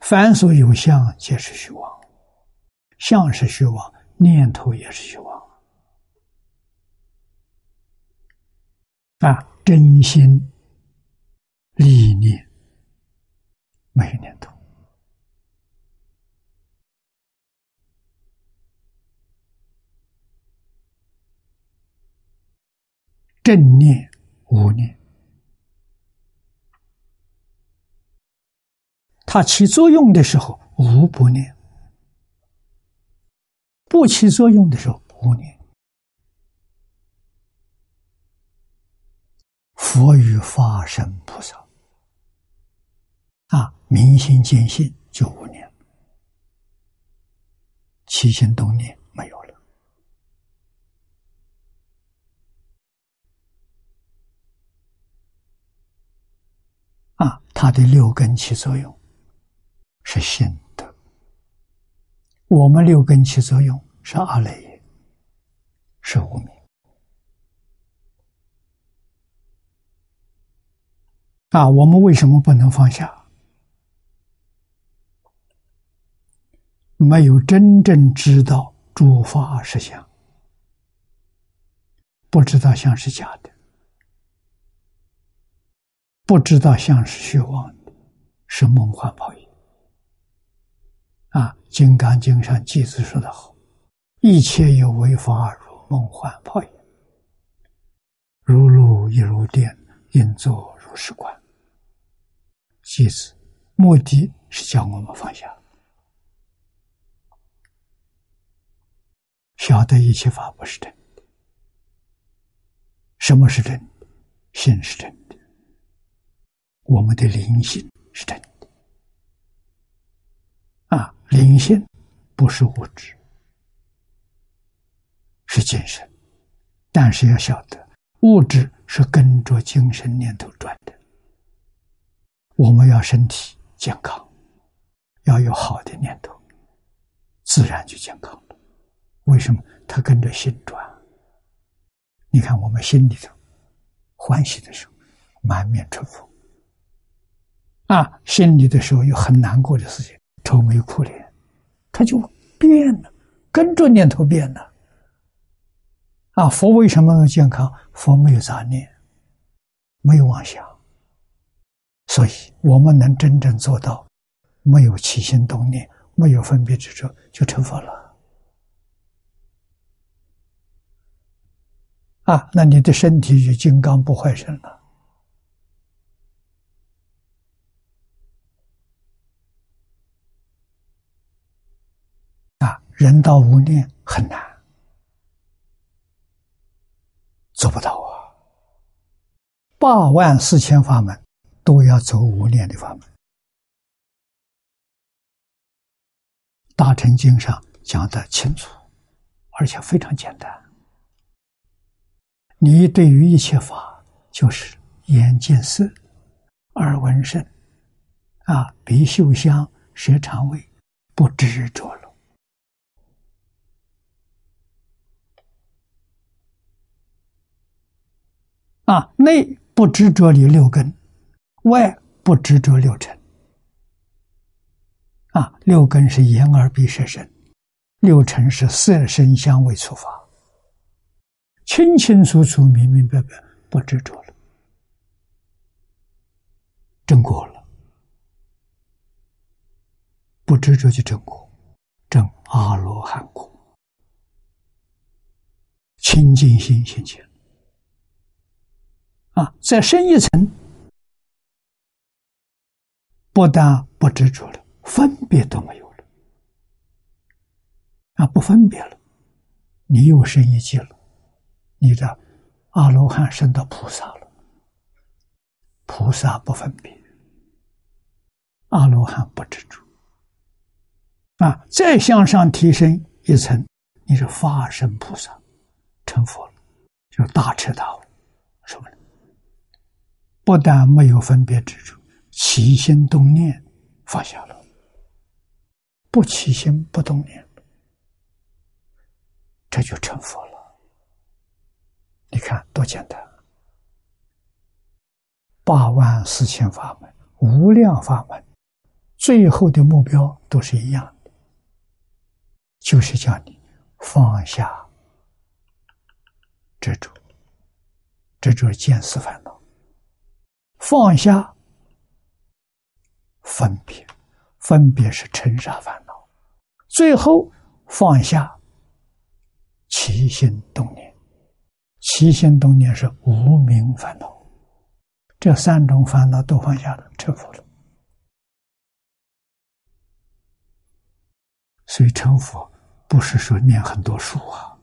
凡所有相，皆是虚妄。相是虚妄，念头也是虚妄。啊，真心理念没有念头。正念、无念，它起作用的时候无不念，不起作用的时候不念。佛与法身菩萨。啊，明心见性就无念，起心动念没有了。啊，它的六根起作用是心的，我们六根起作用是阿赖耶，是无明。啊，我们为什么不能放下？没有真正知道诸法实相，不知道相是假的，不知道相是虚妄的，是梦幻泡影。啊，《金刚经》上记子说的好：“一切有为法，如梦幻泡影，如露亦如电，应作如是观。”记子目的是叫我们放下。晓得一切法不是真的，什么是真的？心是真的，我们的灵性是真的。啊，灵性不是物质，是精神，但是要晓得，物质是跟着精神念头转的。我们要身体健康，要有好的念头，自然就健康了。为什么他跟着心转？你看我们心里头欢喜的时候，满面春风；啊，心里的时候有很难过的事情，愁眉苦脸，他就变了，跟着念头变了。啊，佛为什么能健康？佛没有杂念，没有妄想，所以我们能真正做到没有起心动念，没有分别执着，就成佛了。啊，那你的身体就金刚不坏身了。啊，人道无念很难，做不到啊。八万四千法门都要走无念的法门，《大乘经》上讲的清楚，而且非常简单。你对于一切法，就是眼见色，耳闻声，啊，鼻嗅香，舌尝味，不执着了。啊，内不执着你六根，外不执着六尘。啊，六根是眼耳鼻舌身，六尘是色声香味触法。清清楚楚、明明白白，不执着了，正果了，不执着就正果，正阿罗汉果，清净心现前。啊，再深一层，不但不执着了，分别都没有了，啊，不分别了，你又深一级了。你的阿罗汉升到菩萨了，菩萨不分别，阿罗汉不执着，啊，再向上提升一层，你是法身菩萨，成佛了，就大彻大悟，不但没有分别执着，起心动念放下了，不起心不动念，这就成佛了。你看多简单！八万四千法门，无量法门，最后的目标都是一样的，就是叫你放下执着，执着见思烦恼，放下分别，分别是尘沙烦恼，最后放下起心动念。起心动念是无名烦恼，这三种烦恼都放下了，成佛了。所以成佛不是说念很多书啊，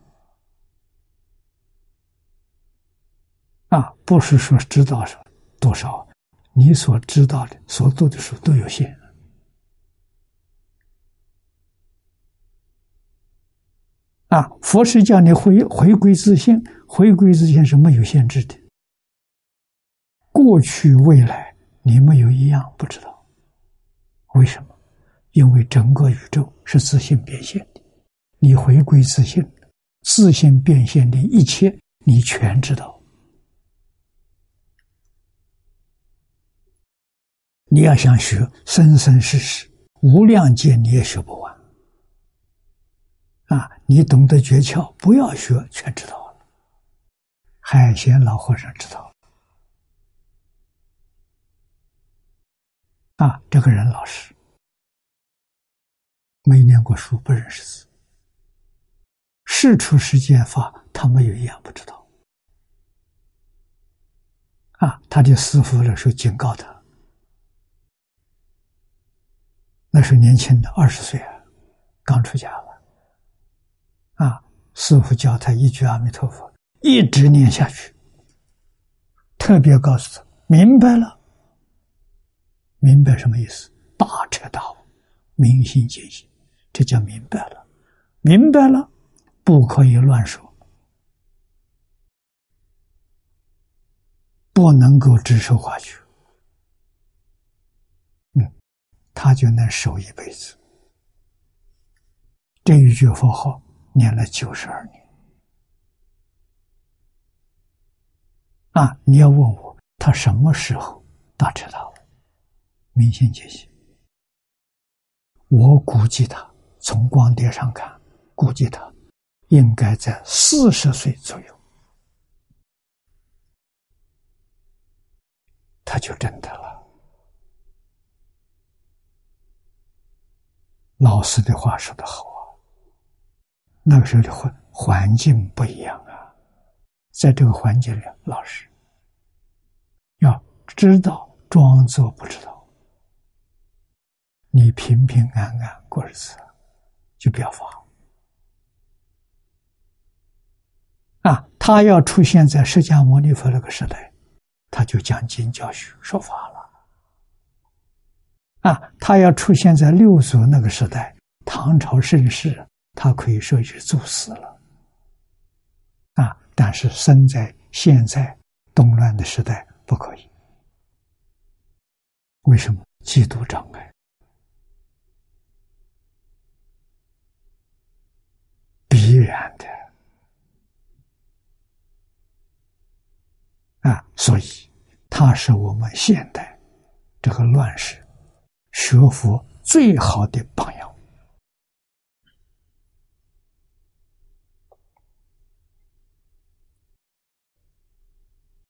啊，不是说知道什么多少你所知道的所做的事都有限。啊佛是叫你回回归自信回归自信是没有限制的。过去未来你没有一样不知道。为什么？因为整个宇宙是自信变现的。你回归自信自信变现的一切你全知道。你要想学生生世世无量劫你也学不完。啊，你懂得诀窍，不要学，全知道了。海贤老和尚知道。啊，这个人老实，没念过书，不认识字。事出世间法，他没有一样不知道。啊，他的师傅那时候警告他，那时候年轻的二十岁啊，刚出家了。啊，师傅教他一句阿弥陀佛，一直念下去。特别告诉他，明白了，明白什么意思？大彻大悟，明心见性，这叫明白了。明白了，不可以乱说，不能够指手画脚。嗯，他就能守一辈子。这一句佛号。念了九十二年，啊！你要问我他什么时候大彻大悟、明心见性？我估计他从光碟上看，估计他应该在四十岁左右，他就真的了。老师的话说的好啊。那个时候的环环境不一样啊，在这个环境里，老师要知道装作不知道，你平平安安过日子，就不要发。啊，他要出现在释迦牟尼佛那个时代，他就讲经教学说法了。啊，他要出现在六祖那个时代，唐朝盛世。他可以说是作死了，啊！但是生在现在动乱的时代不可以。为什么？嫉妒障碍，必然的啊！所以他是我们现代这个乱世学佛最好的榜样。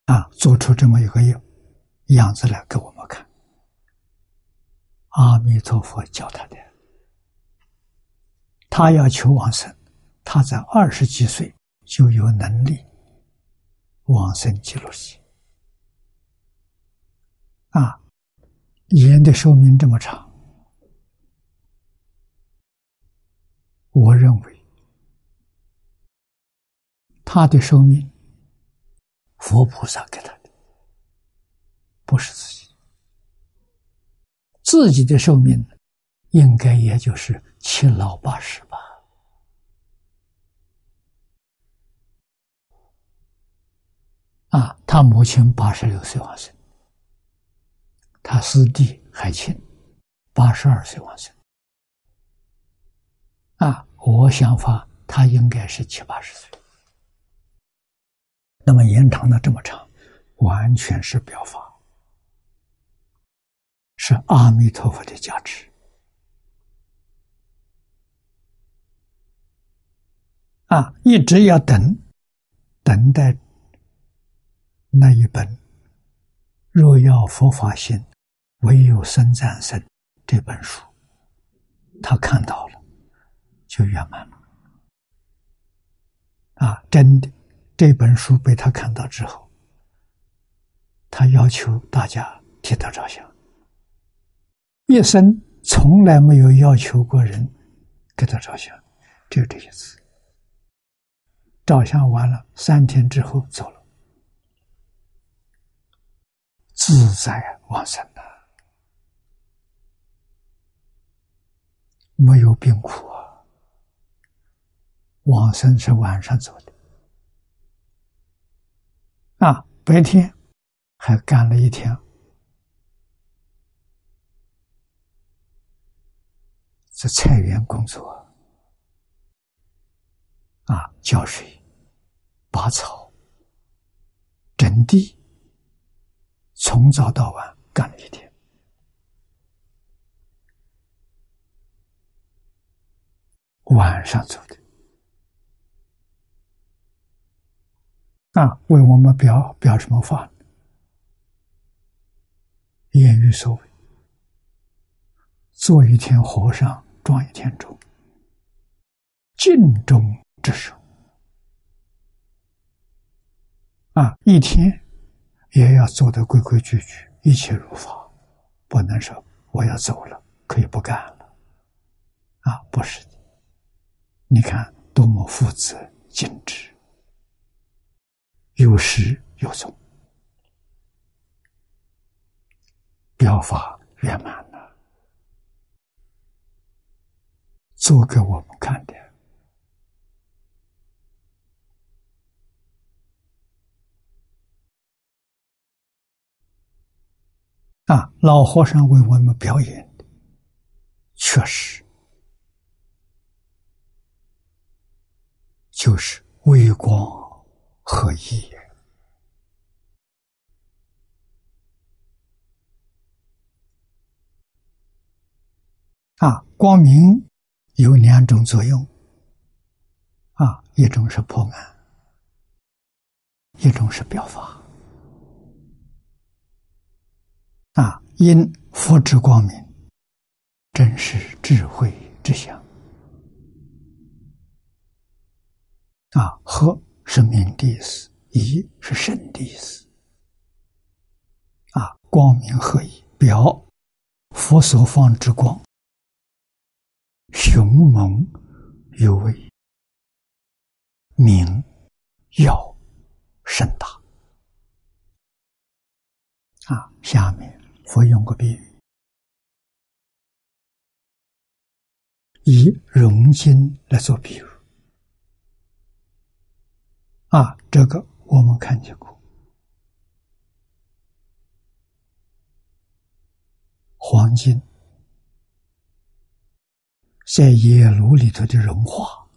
啊，做出这么一个样样子来给我们看。阿弥陀佛教他的，他要求往生，他在二十几岁就有能力往生极乐世界。啊，人的寿命这么长，我认为他的寿命。佛菩萨给他的，不是自己。自己的寿命应该也就是七老八十吧。啊，他母亲八十六岁往生，他师弟海清八十二岁往生。啊，我想法他应该是七八十岁。那么延长的这么长，完全是表法，是阿弥陀佛的加持啊！一直要等，等待那一本《若要佛法心，唯有生战胜》这本书，他看到了，就圆满了啊！真的。这本书被他看到之后，他要求大家替他照相，一生从来没有要求过人给他照相，只有这一次。照相完了，三天之后走了，自在往生的，没有病苦啊，往生是晚上走的，啊，白天还干了一天。在菜园工作，啊，浇水、拔草、整地，从早到晚干了一天。晚上走的。啊，为我们表表什么法？言语所为，做一天和尚撞一天钟，尽忠职守啊，一天也要做的规规矩矩，一切如法，不能说我要走了，可以不干了。啊，不是。你看，多么负责、精致，有始有终，表法圆满了，做给我们看的。啊，老和尚为我们表演的，确实。就是微光合一啊，光明有两种作用。啊，一种是破案，一种是表法。啊，因佛之光明，真是智慧之相。啊，和是明的意思，一是神的意思。啊，光明合一，表佛所放之光，雄猛有为，明耀盛大。啊，下面佛用个比喻，以融金来做比喻。啊，这个我们看见过，黄金在野炉里头的融化，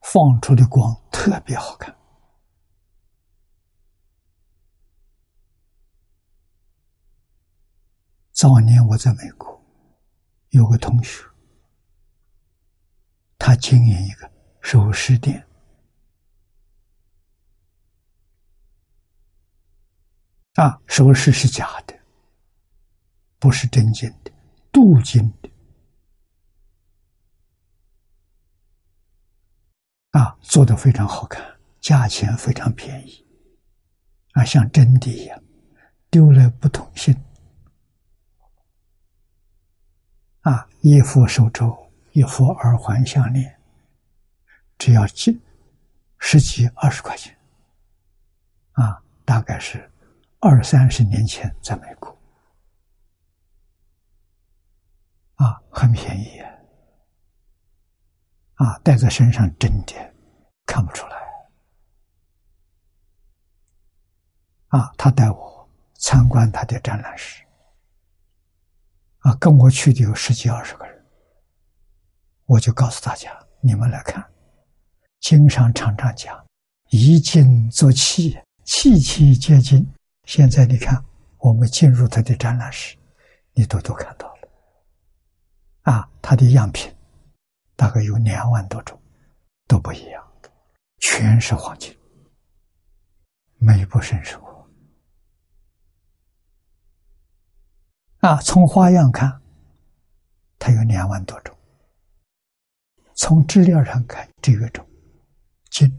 放出的光特别好看。早年我在美国有个同学，他经营一个首饰店。啊，首饰是假的，不是真金的，镀金的。啊，做的非常好看，价钱非常便宜，啊，像真的一样，丢了不痛心。啊，一副手镯，一副耳环、项链，只要几十几二十块钱，啊，大概是。二三十年前，在美国，啊，很便宜啊，戴在身上真的看不出来，啊，他带我参观他的展览室，啊，跟我去的有十几二十个人，我就告诉大家，你们来看，经常常常讲，以金作器，器器皆金。现在你看，我们进入他的展览室，你都都看到了，啊，他的样品大概有两万多种，都不一样，全是黄金，美不胜收。啊，从花样看，它有两万多种；从质量上看，这个种金，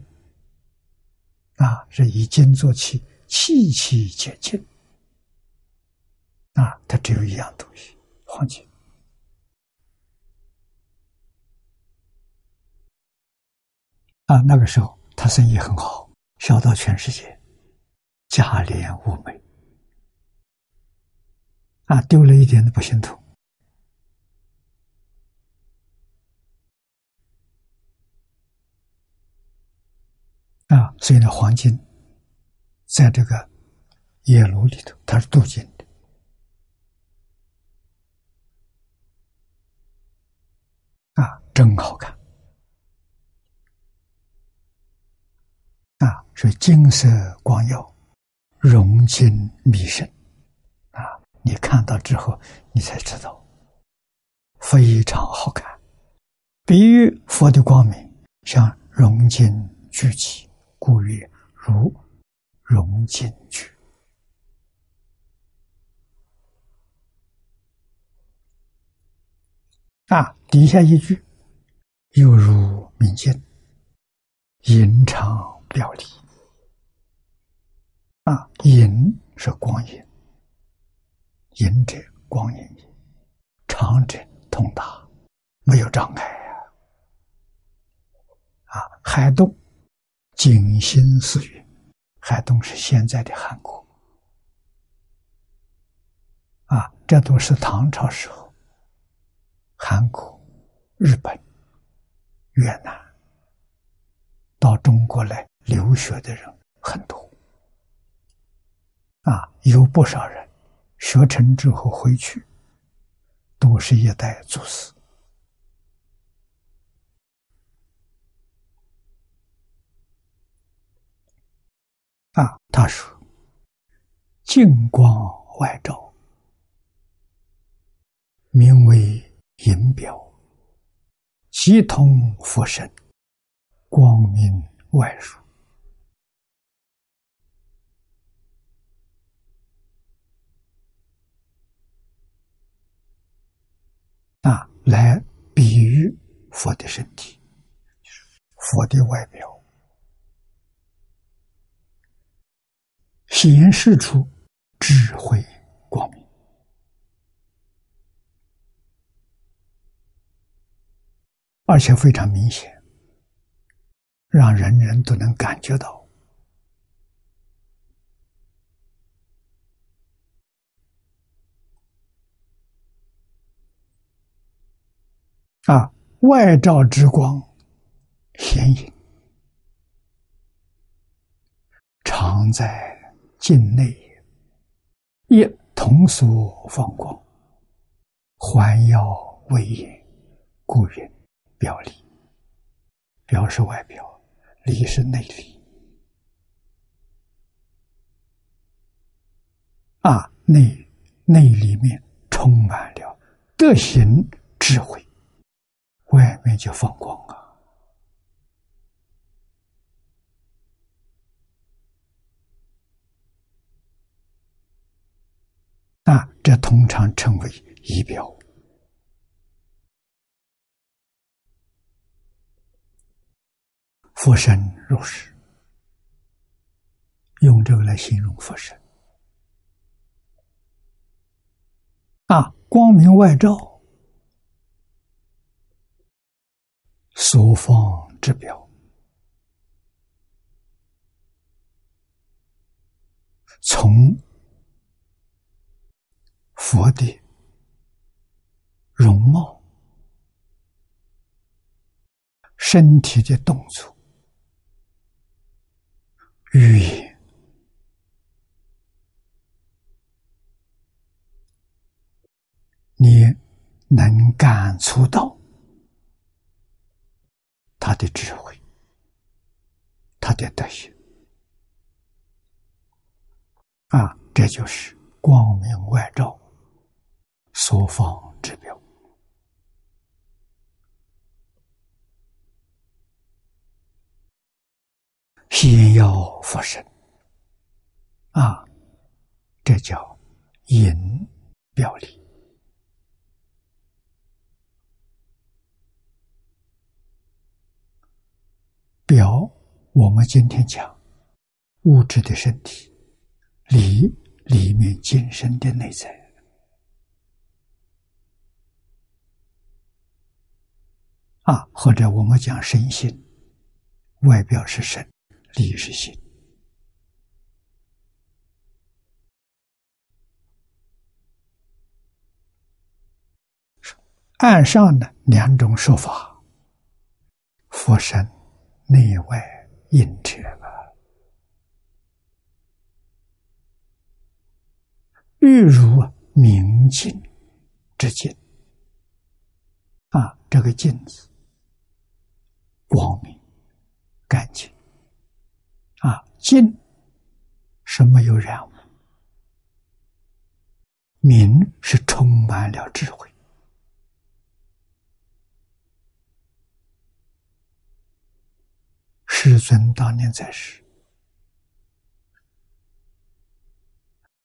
啊，是以金做器。气气接近啊，它只有一样东西，黄金。啊。那个时候他生意很好，销到全世界，价廉物美。啊，丢了一点都不心痛。所以呢，黄金在这个野炉里头，它是镀金的啊，真好看啊！是金色光耀，融金密深啊！你看到之后，你才知道非常好看。比喻佛的光明，像融金聚集，故曰如融进去。啊，底下一句，又如明镜，银长表里。啊，银是光影，银者光影也，长者通达，没有障碍。啊，海动，景兴四月，海东是现在的韩国。啊，这都是唐朝时候，韩国、日本、越南到中国来留学的人很多。啊，有不少人学成之后回去，都是一代祖师。啊，他说：“净光外照，名为银表，即同佛身，光明外入。啊，来比喻佛的身体，佛的外表。”显示出智慧光明，而且非常明显，让人人都能感觉到。啊，外照之光显影，常在。境内一同所放光，环绕威严，故云表里。表是外表，里是内里。啊，内内里面充满了德行智慧，外面就放光啊。啊，这通常称为仪表。佛身如是，用这个来形容佛身。啊，光明外照，所方之表，从。佛的容貌、身体的动作、语言，你能感触到他的智慧、他的德行啊，这就是光明外照。所放之表，先要佛身啊，这叫引表里。表，我们今天讲物质的身体，里里面精神的内在。啊，或者我们讲身心，外表是身，里是心。岸上的两种说法，佛身内外应者吧。欲如明镜之镜，啊，这个镜子光明干净啊，镜是没有染污，明是充满了智慧。世尊当年在世。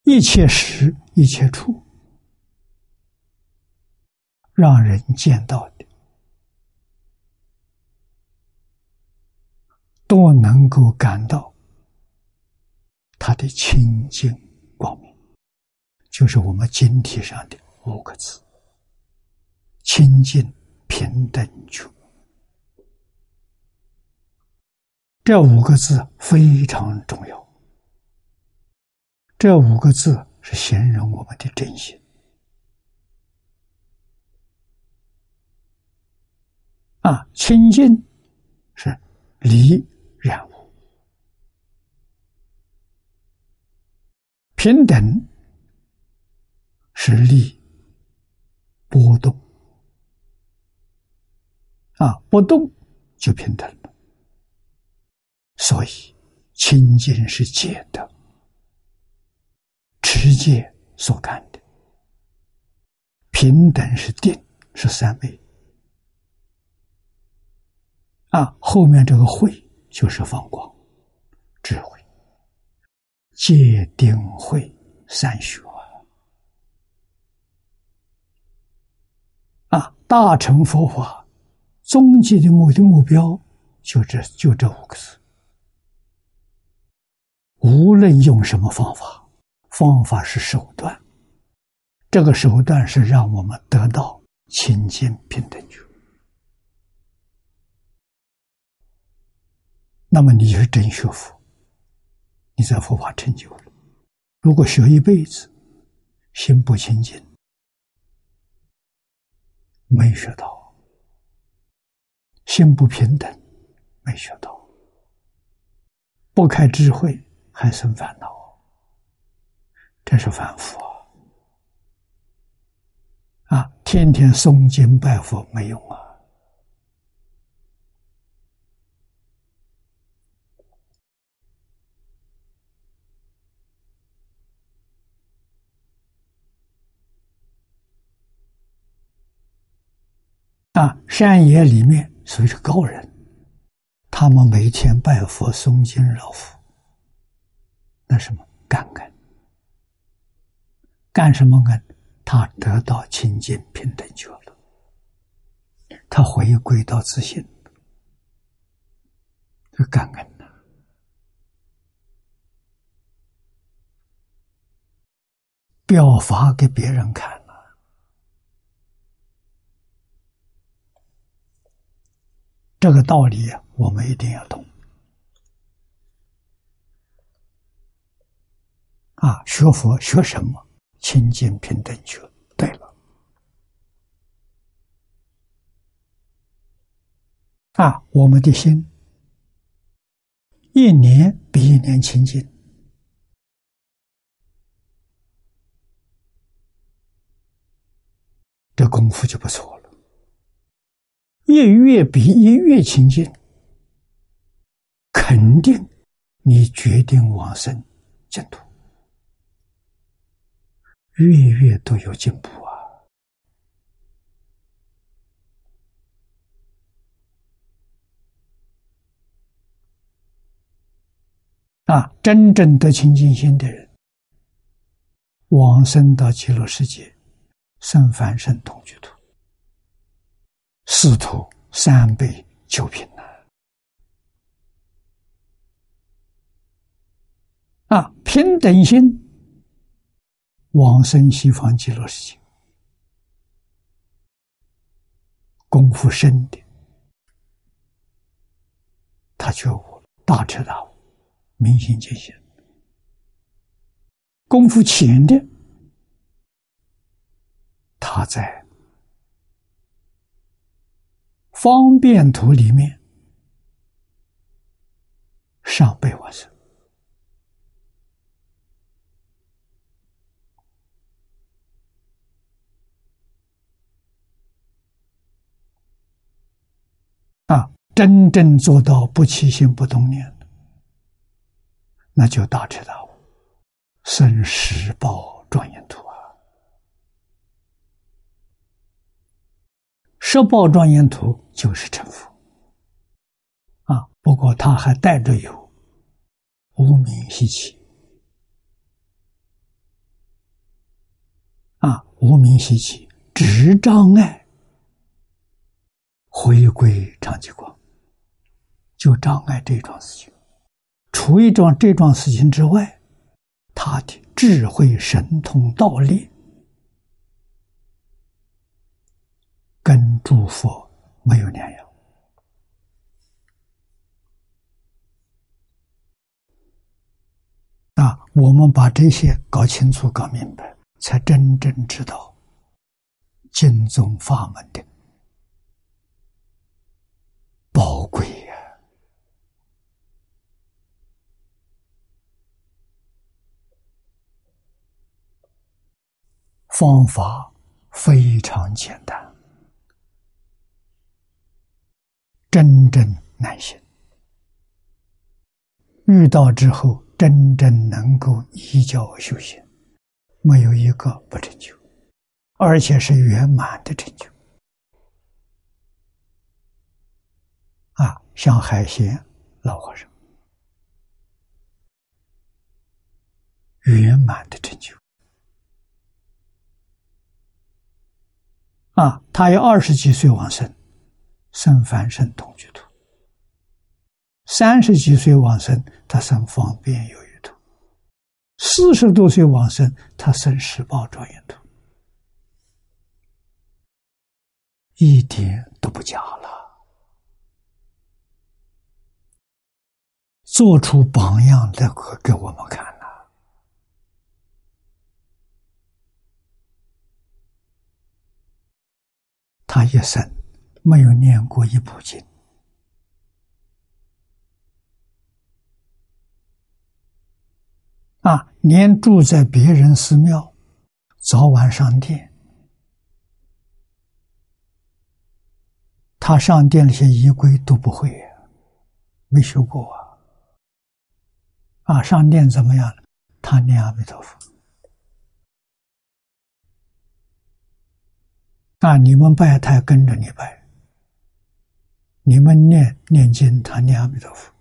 一切时一切处，让人见到都能够感到他的清净光明，就是我们经体上的五个字：清净平等觉。这五个字非常重要。这五个字是形容我们的真心啊，清净是离染污，平等是离波动啊，波动就平等了。所以清净是解的。持戒所感的平等是定，是三昧啊。后面这个慧就是放光、智慧、戒定慧三学啊。大乘佛法终极的目的目标就这就这五个字，无论用什么方法。方法是手段，这个手段是让我们得到清净平等觉。那么你是真学佛，你在佛法成就了。如果学一辈子，心不清净，没学到；心不平等，没学到；不开智慧，还生烦恼。这是反复啊！天天诵经拜佛没用啊！啊，山野里面属于是高人，他们每天拜佛诵经绕佛，那什么感恩。干什么呢？他得到清净平等觉了，他回归到自信，这感恩了。表法给别人看了，这个道理我们一定要懂。啊，学佛学什么？清净平等觉，对了，啊，我们的心一年比一年清净，这功夫就不错。一月比一月清净，肯定你决定往生净土。月月都有进步啊！啊，真正得清净心的人，往生到极乐世界，生凡圣同居土，四土三倍九品呐！啊，平等心。往生西方极乐世界，功夫深的，他觉悟大彻大悟，明心见性；功夫浅的，他在方便图里面上背往生，啊，真正做到不起心不动念，那就大彻大悟，生十报庄严图。十报庄严图就是成佛啊，不过他还带着有无名习气啊，无名习气只障碍回归长寂光，就障碍这桩事情。除一桩这桩事情之外，他的智慧神通道力跟诸佛没有两样啊！我们把这些搞清楚、搞明白，才真正知道经宗法门的宝贵呀。方法非常简单，真正难行。遇到之后，真正能够依教修行，没有一个不成就，而且是圆满的成就。啊，像海鲜老和尚，圆满的成就。啊，他有二十几岁往生，生凡圣同居土；三十几岁往生，他生方便有余土；四十多岁往生，他生十报庄严土，一点都不假了，做出榜样来给我们看。他一生没有念过一部经啊，连住在别人寺庙，早晚上殿，他上殿那些仪规都不会，没学过啊。啊，上殿怎么样？他念阿弥陀佛。那你们拜他跟着你拜，你们念念经，他念阿弥陀佛，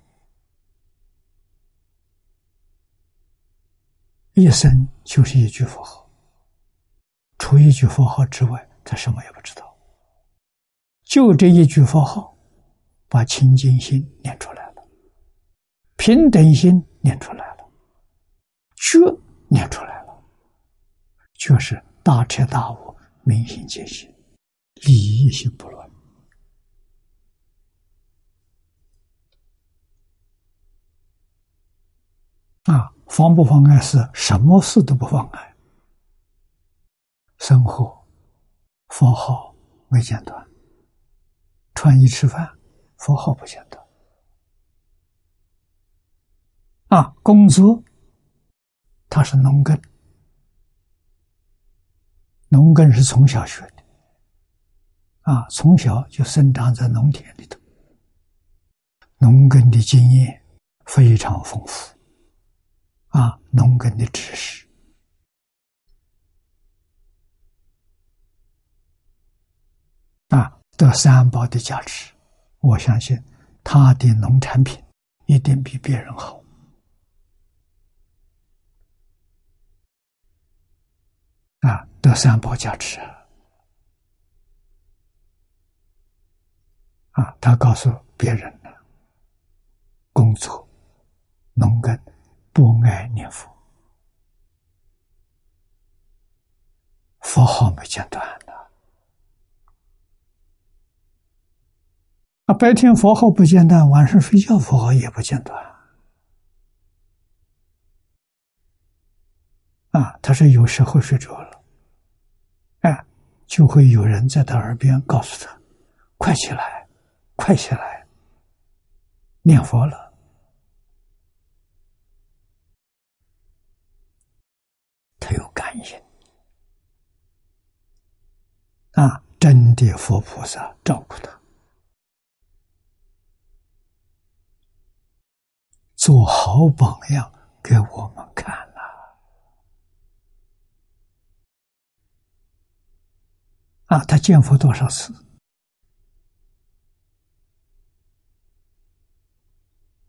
一生就是一句佛号，除一句佛号之外，他什么也不知道。就这一句佛号，把清净心念出来了，平等心念出来了，觉念出来了，就是大彻大悟。明心见性，利益心不乱啊！妨不妨碍是什么事都不妨碍，生活、佛号没间断，穿衣吃饭，佛号不间断。啊！工作，它是农耕。农耕是从小学的，啊，从小就生长在农田里头，农耕的经验非常丰富，啊，农耕的知识，啊，得三宝的加持，我相信他的农产品一定比别人好。啊，得三宝加持啊！他告诉别人了：工作、农耕不爱念佛，佛号没间断的。啊，白天佛号不间断，晚上睡觉佛号也不间断。啊，他说有时候睡着了。哎就会有人在他耳边告诉他：“快起来，快起来，念佛了。”他有感应地！佛菩萨照顾他做好榜样给我们看了。啊，他见佛多少次？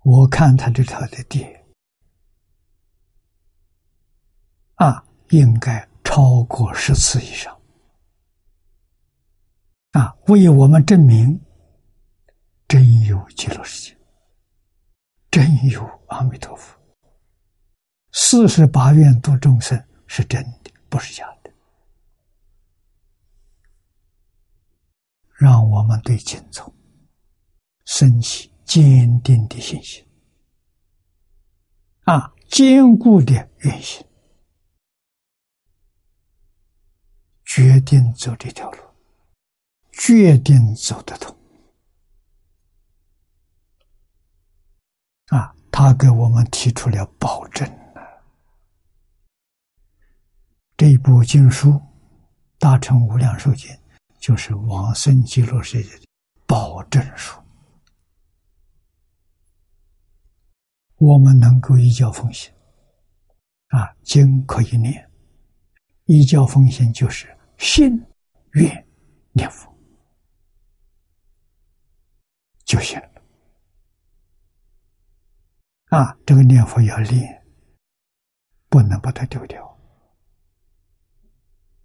我看他这条的碟，啊，应该超过十次以上。啊，为我们证明真有极乐世界，真有阿弥陀佛。四十八愿度众生是真的，不是假的。让我们对经宗升起坚定的信心，啊，坚固的愿心，决定走这条路。决定走得通啊！他给我们提出了保证这部经书《大乘无量寿经》就是往生极乐世界的保证书。我们能够一教奉行啊，经可以念，一教奉行就是信愿念佛。就行了啊！这个念佛要练，不能把它丢掉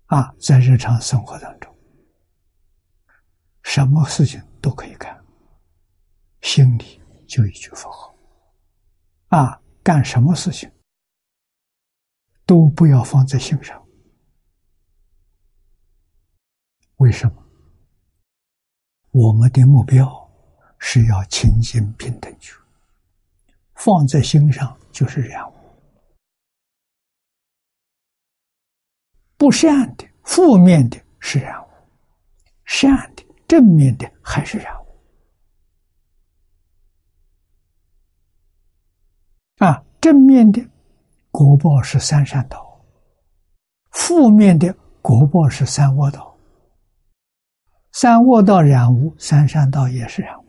啊！在日常生活当中，什么事情都可以干，心里就一句佛号啊！干什么事情都不要放在心上，为什么？我们的目标。是要清净平等觉，放在心上就是染污。不善的、负面的是染污，善的、正面的还是染污。啊，正面的果报是三善道，负面的果报是三恶道。三恶道染污，三善道也是染污。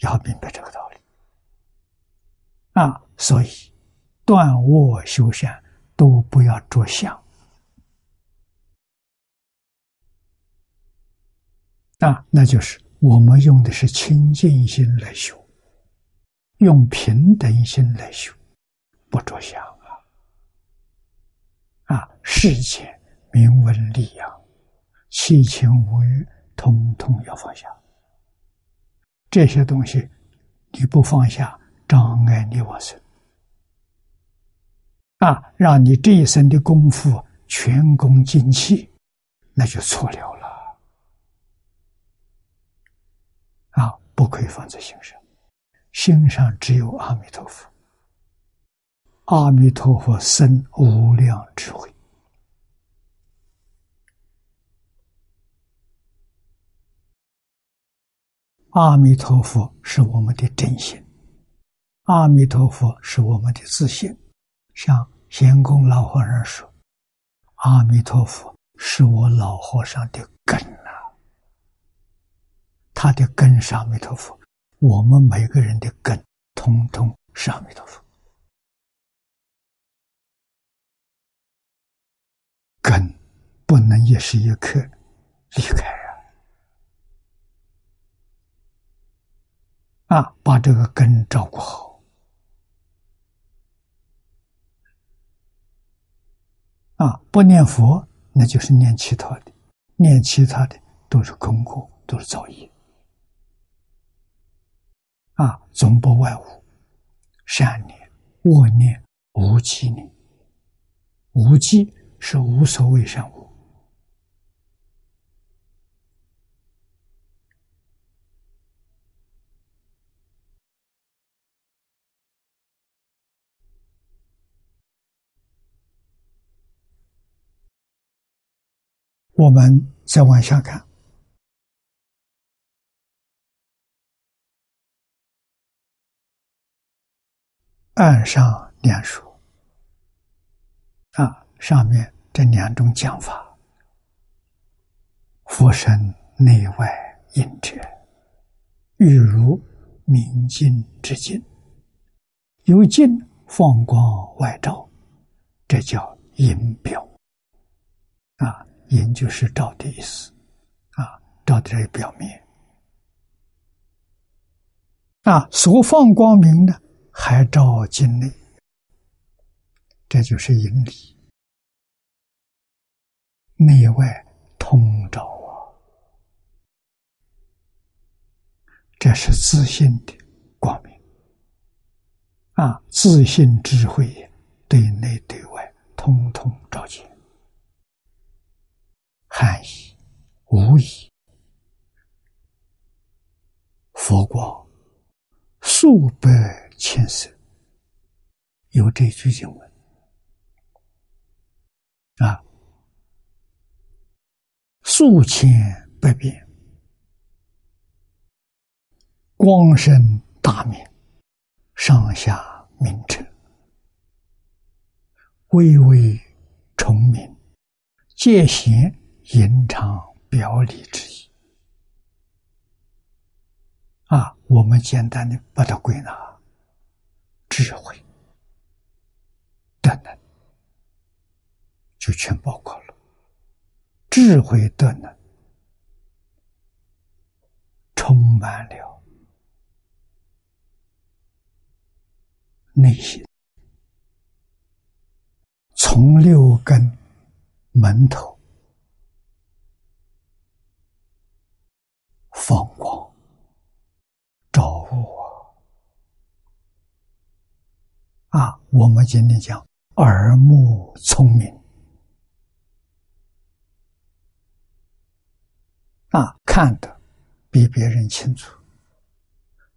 要明白这个道理啊！所以断卧修善都不要着相啊！那就是我们用的是清净心来修，用平等心来修，不着相啊！啊，世间名闻利养，七情五欲，通通要放下。这些东西你不放下，障碍你往生啊！让你这一生的功夫全功尽弃，那就错了了啊！不可以放在心上，心上只有阿弥陀佛，阿弥陀佛生无量智慧。阿弥陀佛是我们的真心，阿弥陀佛是我们的自信。像贤公老和尚说：“阿弥陀佛是我老和尚的根呐，他的根是阿弥陀佛。我们每个人的根，通通是阿弥陀佛。根不能一时一刻离开。”啊，把这个根照顾好。啊，不念佛，那就是念其他的，念其他的都是空过，都是造业。啊，总不外乎善念、恶念、无记念。无记是无所谓善恶。我们再往下看，岸上两说啊，上面这两种讲法，佛身内外应者，欲如明镜之镜，由镜放光外照，这叫影表。啊，影就是照的意思，啊，照的这表面。啊，所放光明的还照境内，这就是引理，内外通照啊！这是自信的光明。啊，自信智慧对内对外通通照见，含义无疑，佛光。数百千色，有这句经文啊，数千百变，光身大明，上下明澈，微微重明，皆显隐藏表里之意。啊，我们简单的把它归纳：智慧、德能，就全包括了。智慧、德能充满了内心，从六根门头放光。照我啊！我们今天讲耳目聪明啊，看的比别人清楚，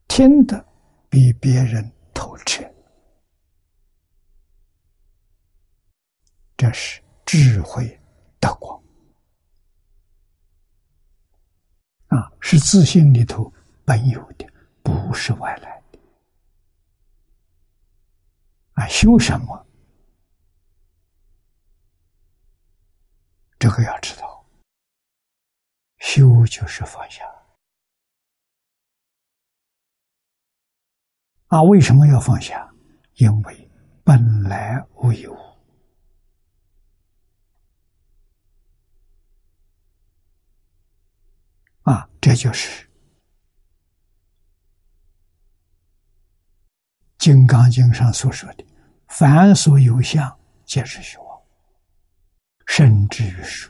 听的比别人透彻，这是智慧的光啊，是自信里头本有的。不是外来的啊！修什么？这个要知道，修就是放下啊！为什么要放下？因为本来无一物啊！这就是。《金刚经》上所说的“凡所有相，皆是虚妄”，甚至于是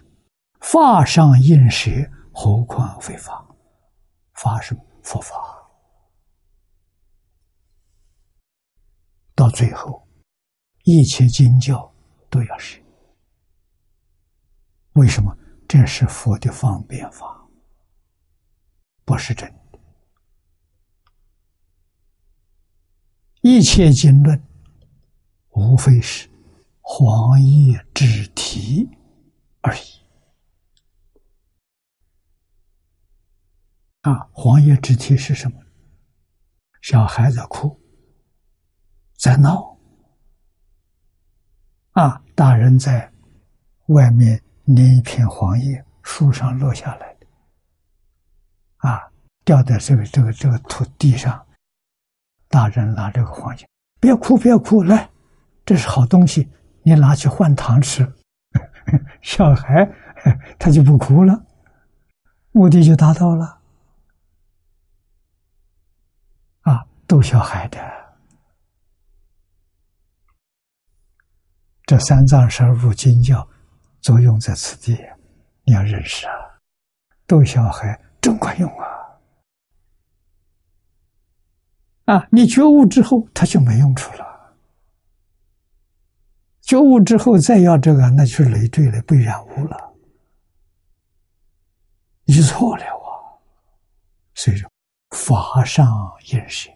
法上应舍，何况非法？法是佛法，到最后，一切经教都要舍。为什么？这是佛的方便法，不是真的。一切经论，无非是黄叶之题而已。啊，黄叶之题是什么？小孩子哭，在闹。啊，大人在外面捏一片黄叶，树上落下来，啊，掉在这个这个这个土地上。大人拿这个黄金，别哭，别哭，来，这是好东西，你拿去换糖吃。小孩他就不哭了，目的就达到了。啊，逗小孩的，这三藏十二部经教作用在此地，你要认识啊，逗小孩真管用啊。啊！你觉悟之后，它就没用处了。觉悟之后再要这个，那就是累赘了，被染污了。你错了啊！所以说，法上应舍，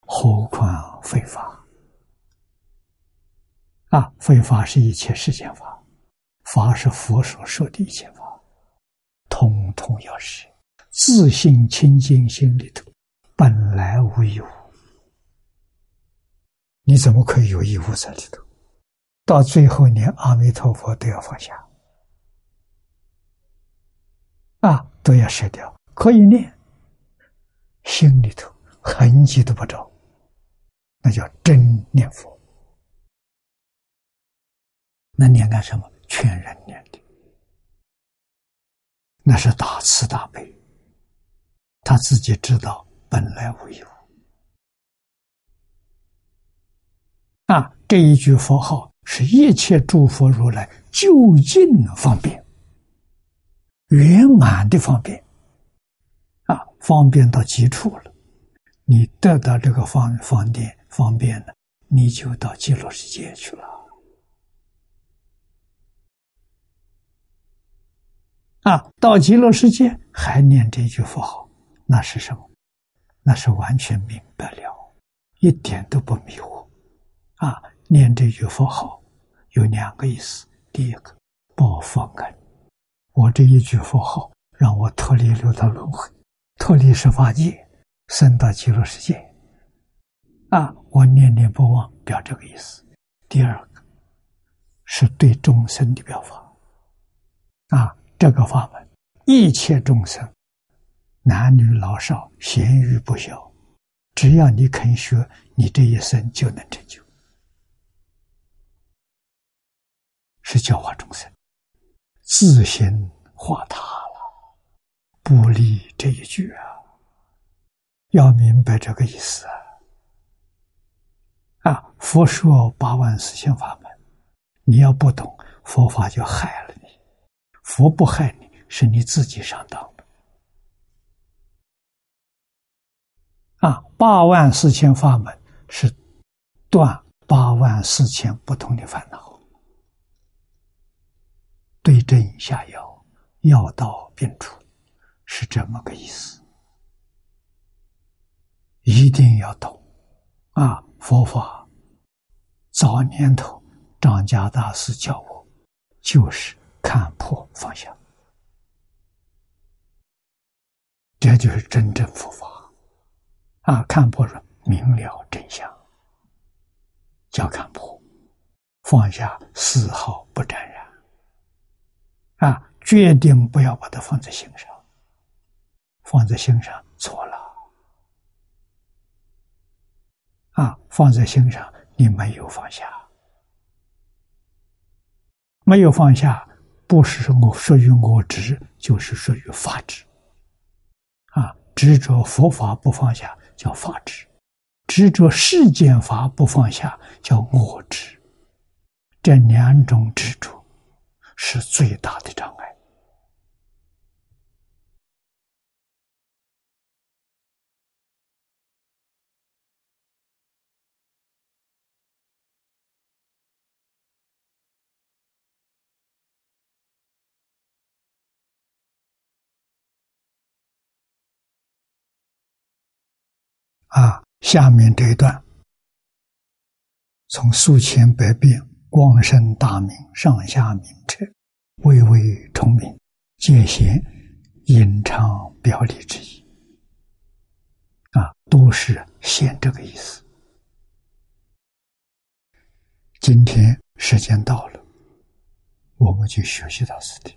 何况非法？啊，非法是一切世间法，法是佛所说的一切法，通通要舍。自信清净心里头，本来无一物。你怎么可以有一物在里头？到最后连阿弥陀佛都要放下，啊，都要舍掉。可以念，心里头痕迹都不着，那叫真念佛。那念干什么？劝人念的，那是大慈大悲。他自己知道本来无一物啊！这一句佛号是一切诸佛如来究竟方便、圆满的方便啊！方便到极处了，你得到这个方方便方便了，你就到极乐世界去了。啊，到极乐世界还念这句佛号，那是什么？那是完全明白了，一点都不迷惑。啊，念这句佛号有两个意思：第一个，报佛恩，我这一句佛号让我脱离六道轮回，脱离十法界，升到极乐世界。啊，我念念不忘，表这个意思。第二个，是对众生的表法。啊。这个法门，一切众生，男女老少，咸鱼不孝，只要你肯学，你这一生就能成就。是教化众生，自行化他了，不离这一句啊！要明白这个意思啊！啊，佛说八万四千法门，你要不懂佛法，就害了你。佛不害你，是你自己上当啊，八万四千法门是断八万四千不同的烦恼，对症下药，药到病除，是这么个意思。一定要懂啊！佛法早年头张家大师教我，就是。看破放下，这就是真正佛法啊！看破了，明了真相，叫看破；放下，丝毫不沾染啊！决定不要把它放在心上，放在心上错了啊！放在心上，你没有放下，没有放下。不是我属于我执，就是属于法执。啊，执着佛法不放下叫法执，执着世间法不放下叫我执。这两种执着是最大的障碍。啊，下面这一段，从数千百变光生大明上下明彻，微微重明，界限隐藏表里之意。啊，都是现这个意思。今天时间到了，我们就学习到此地。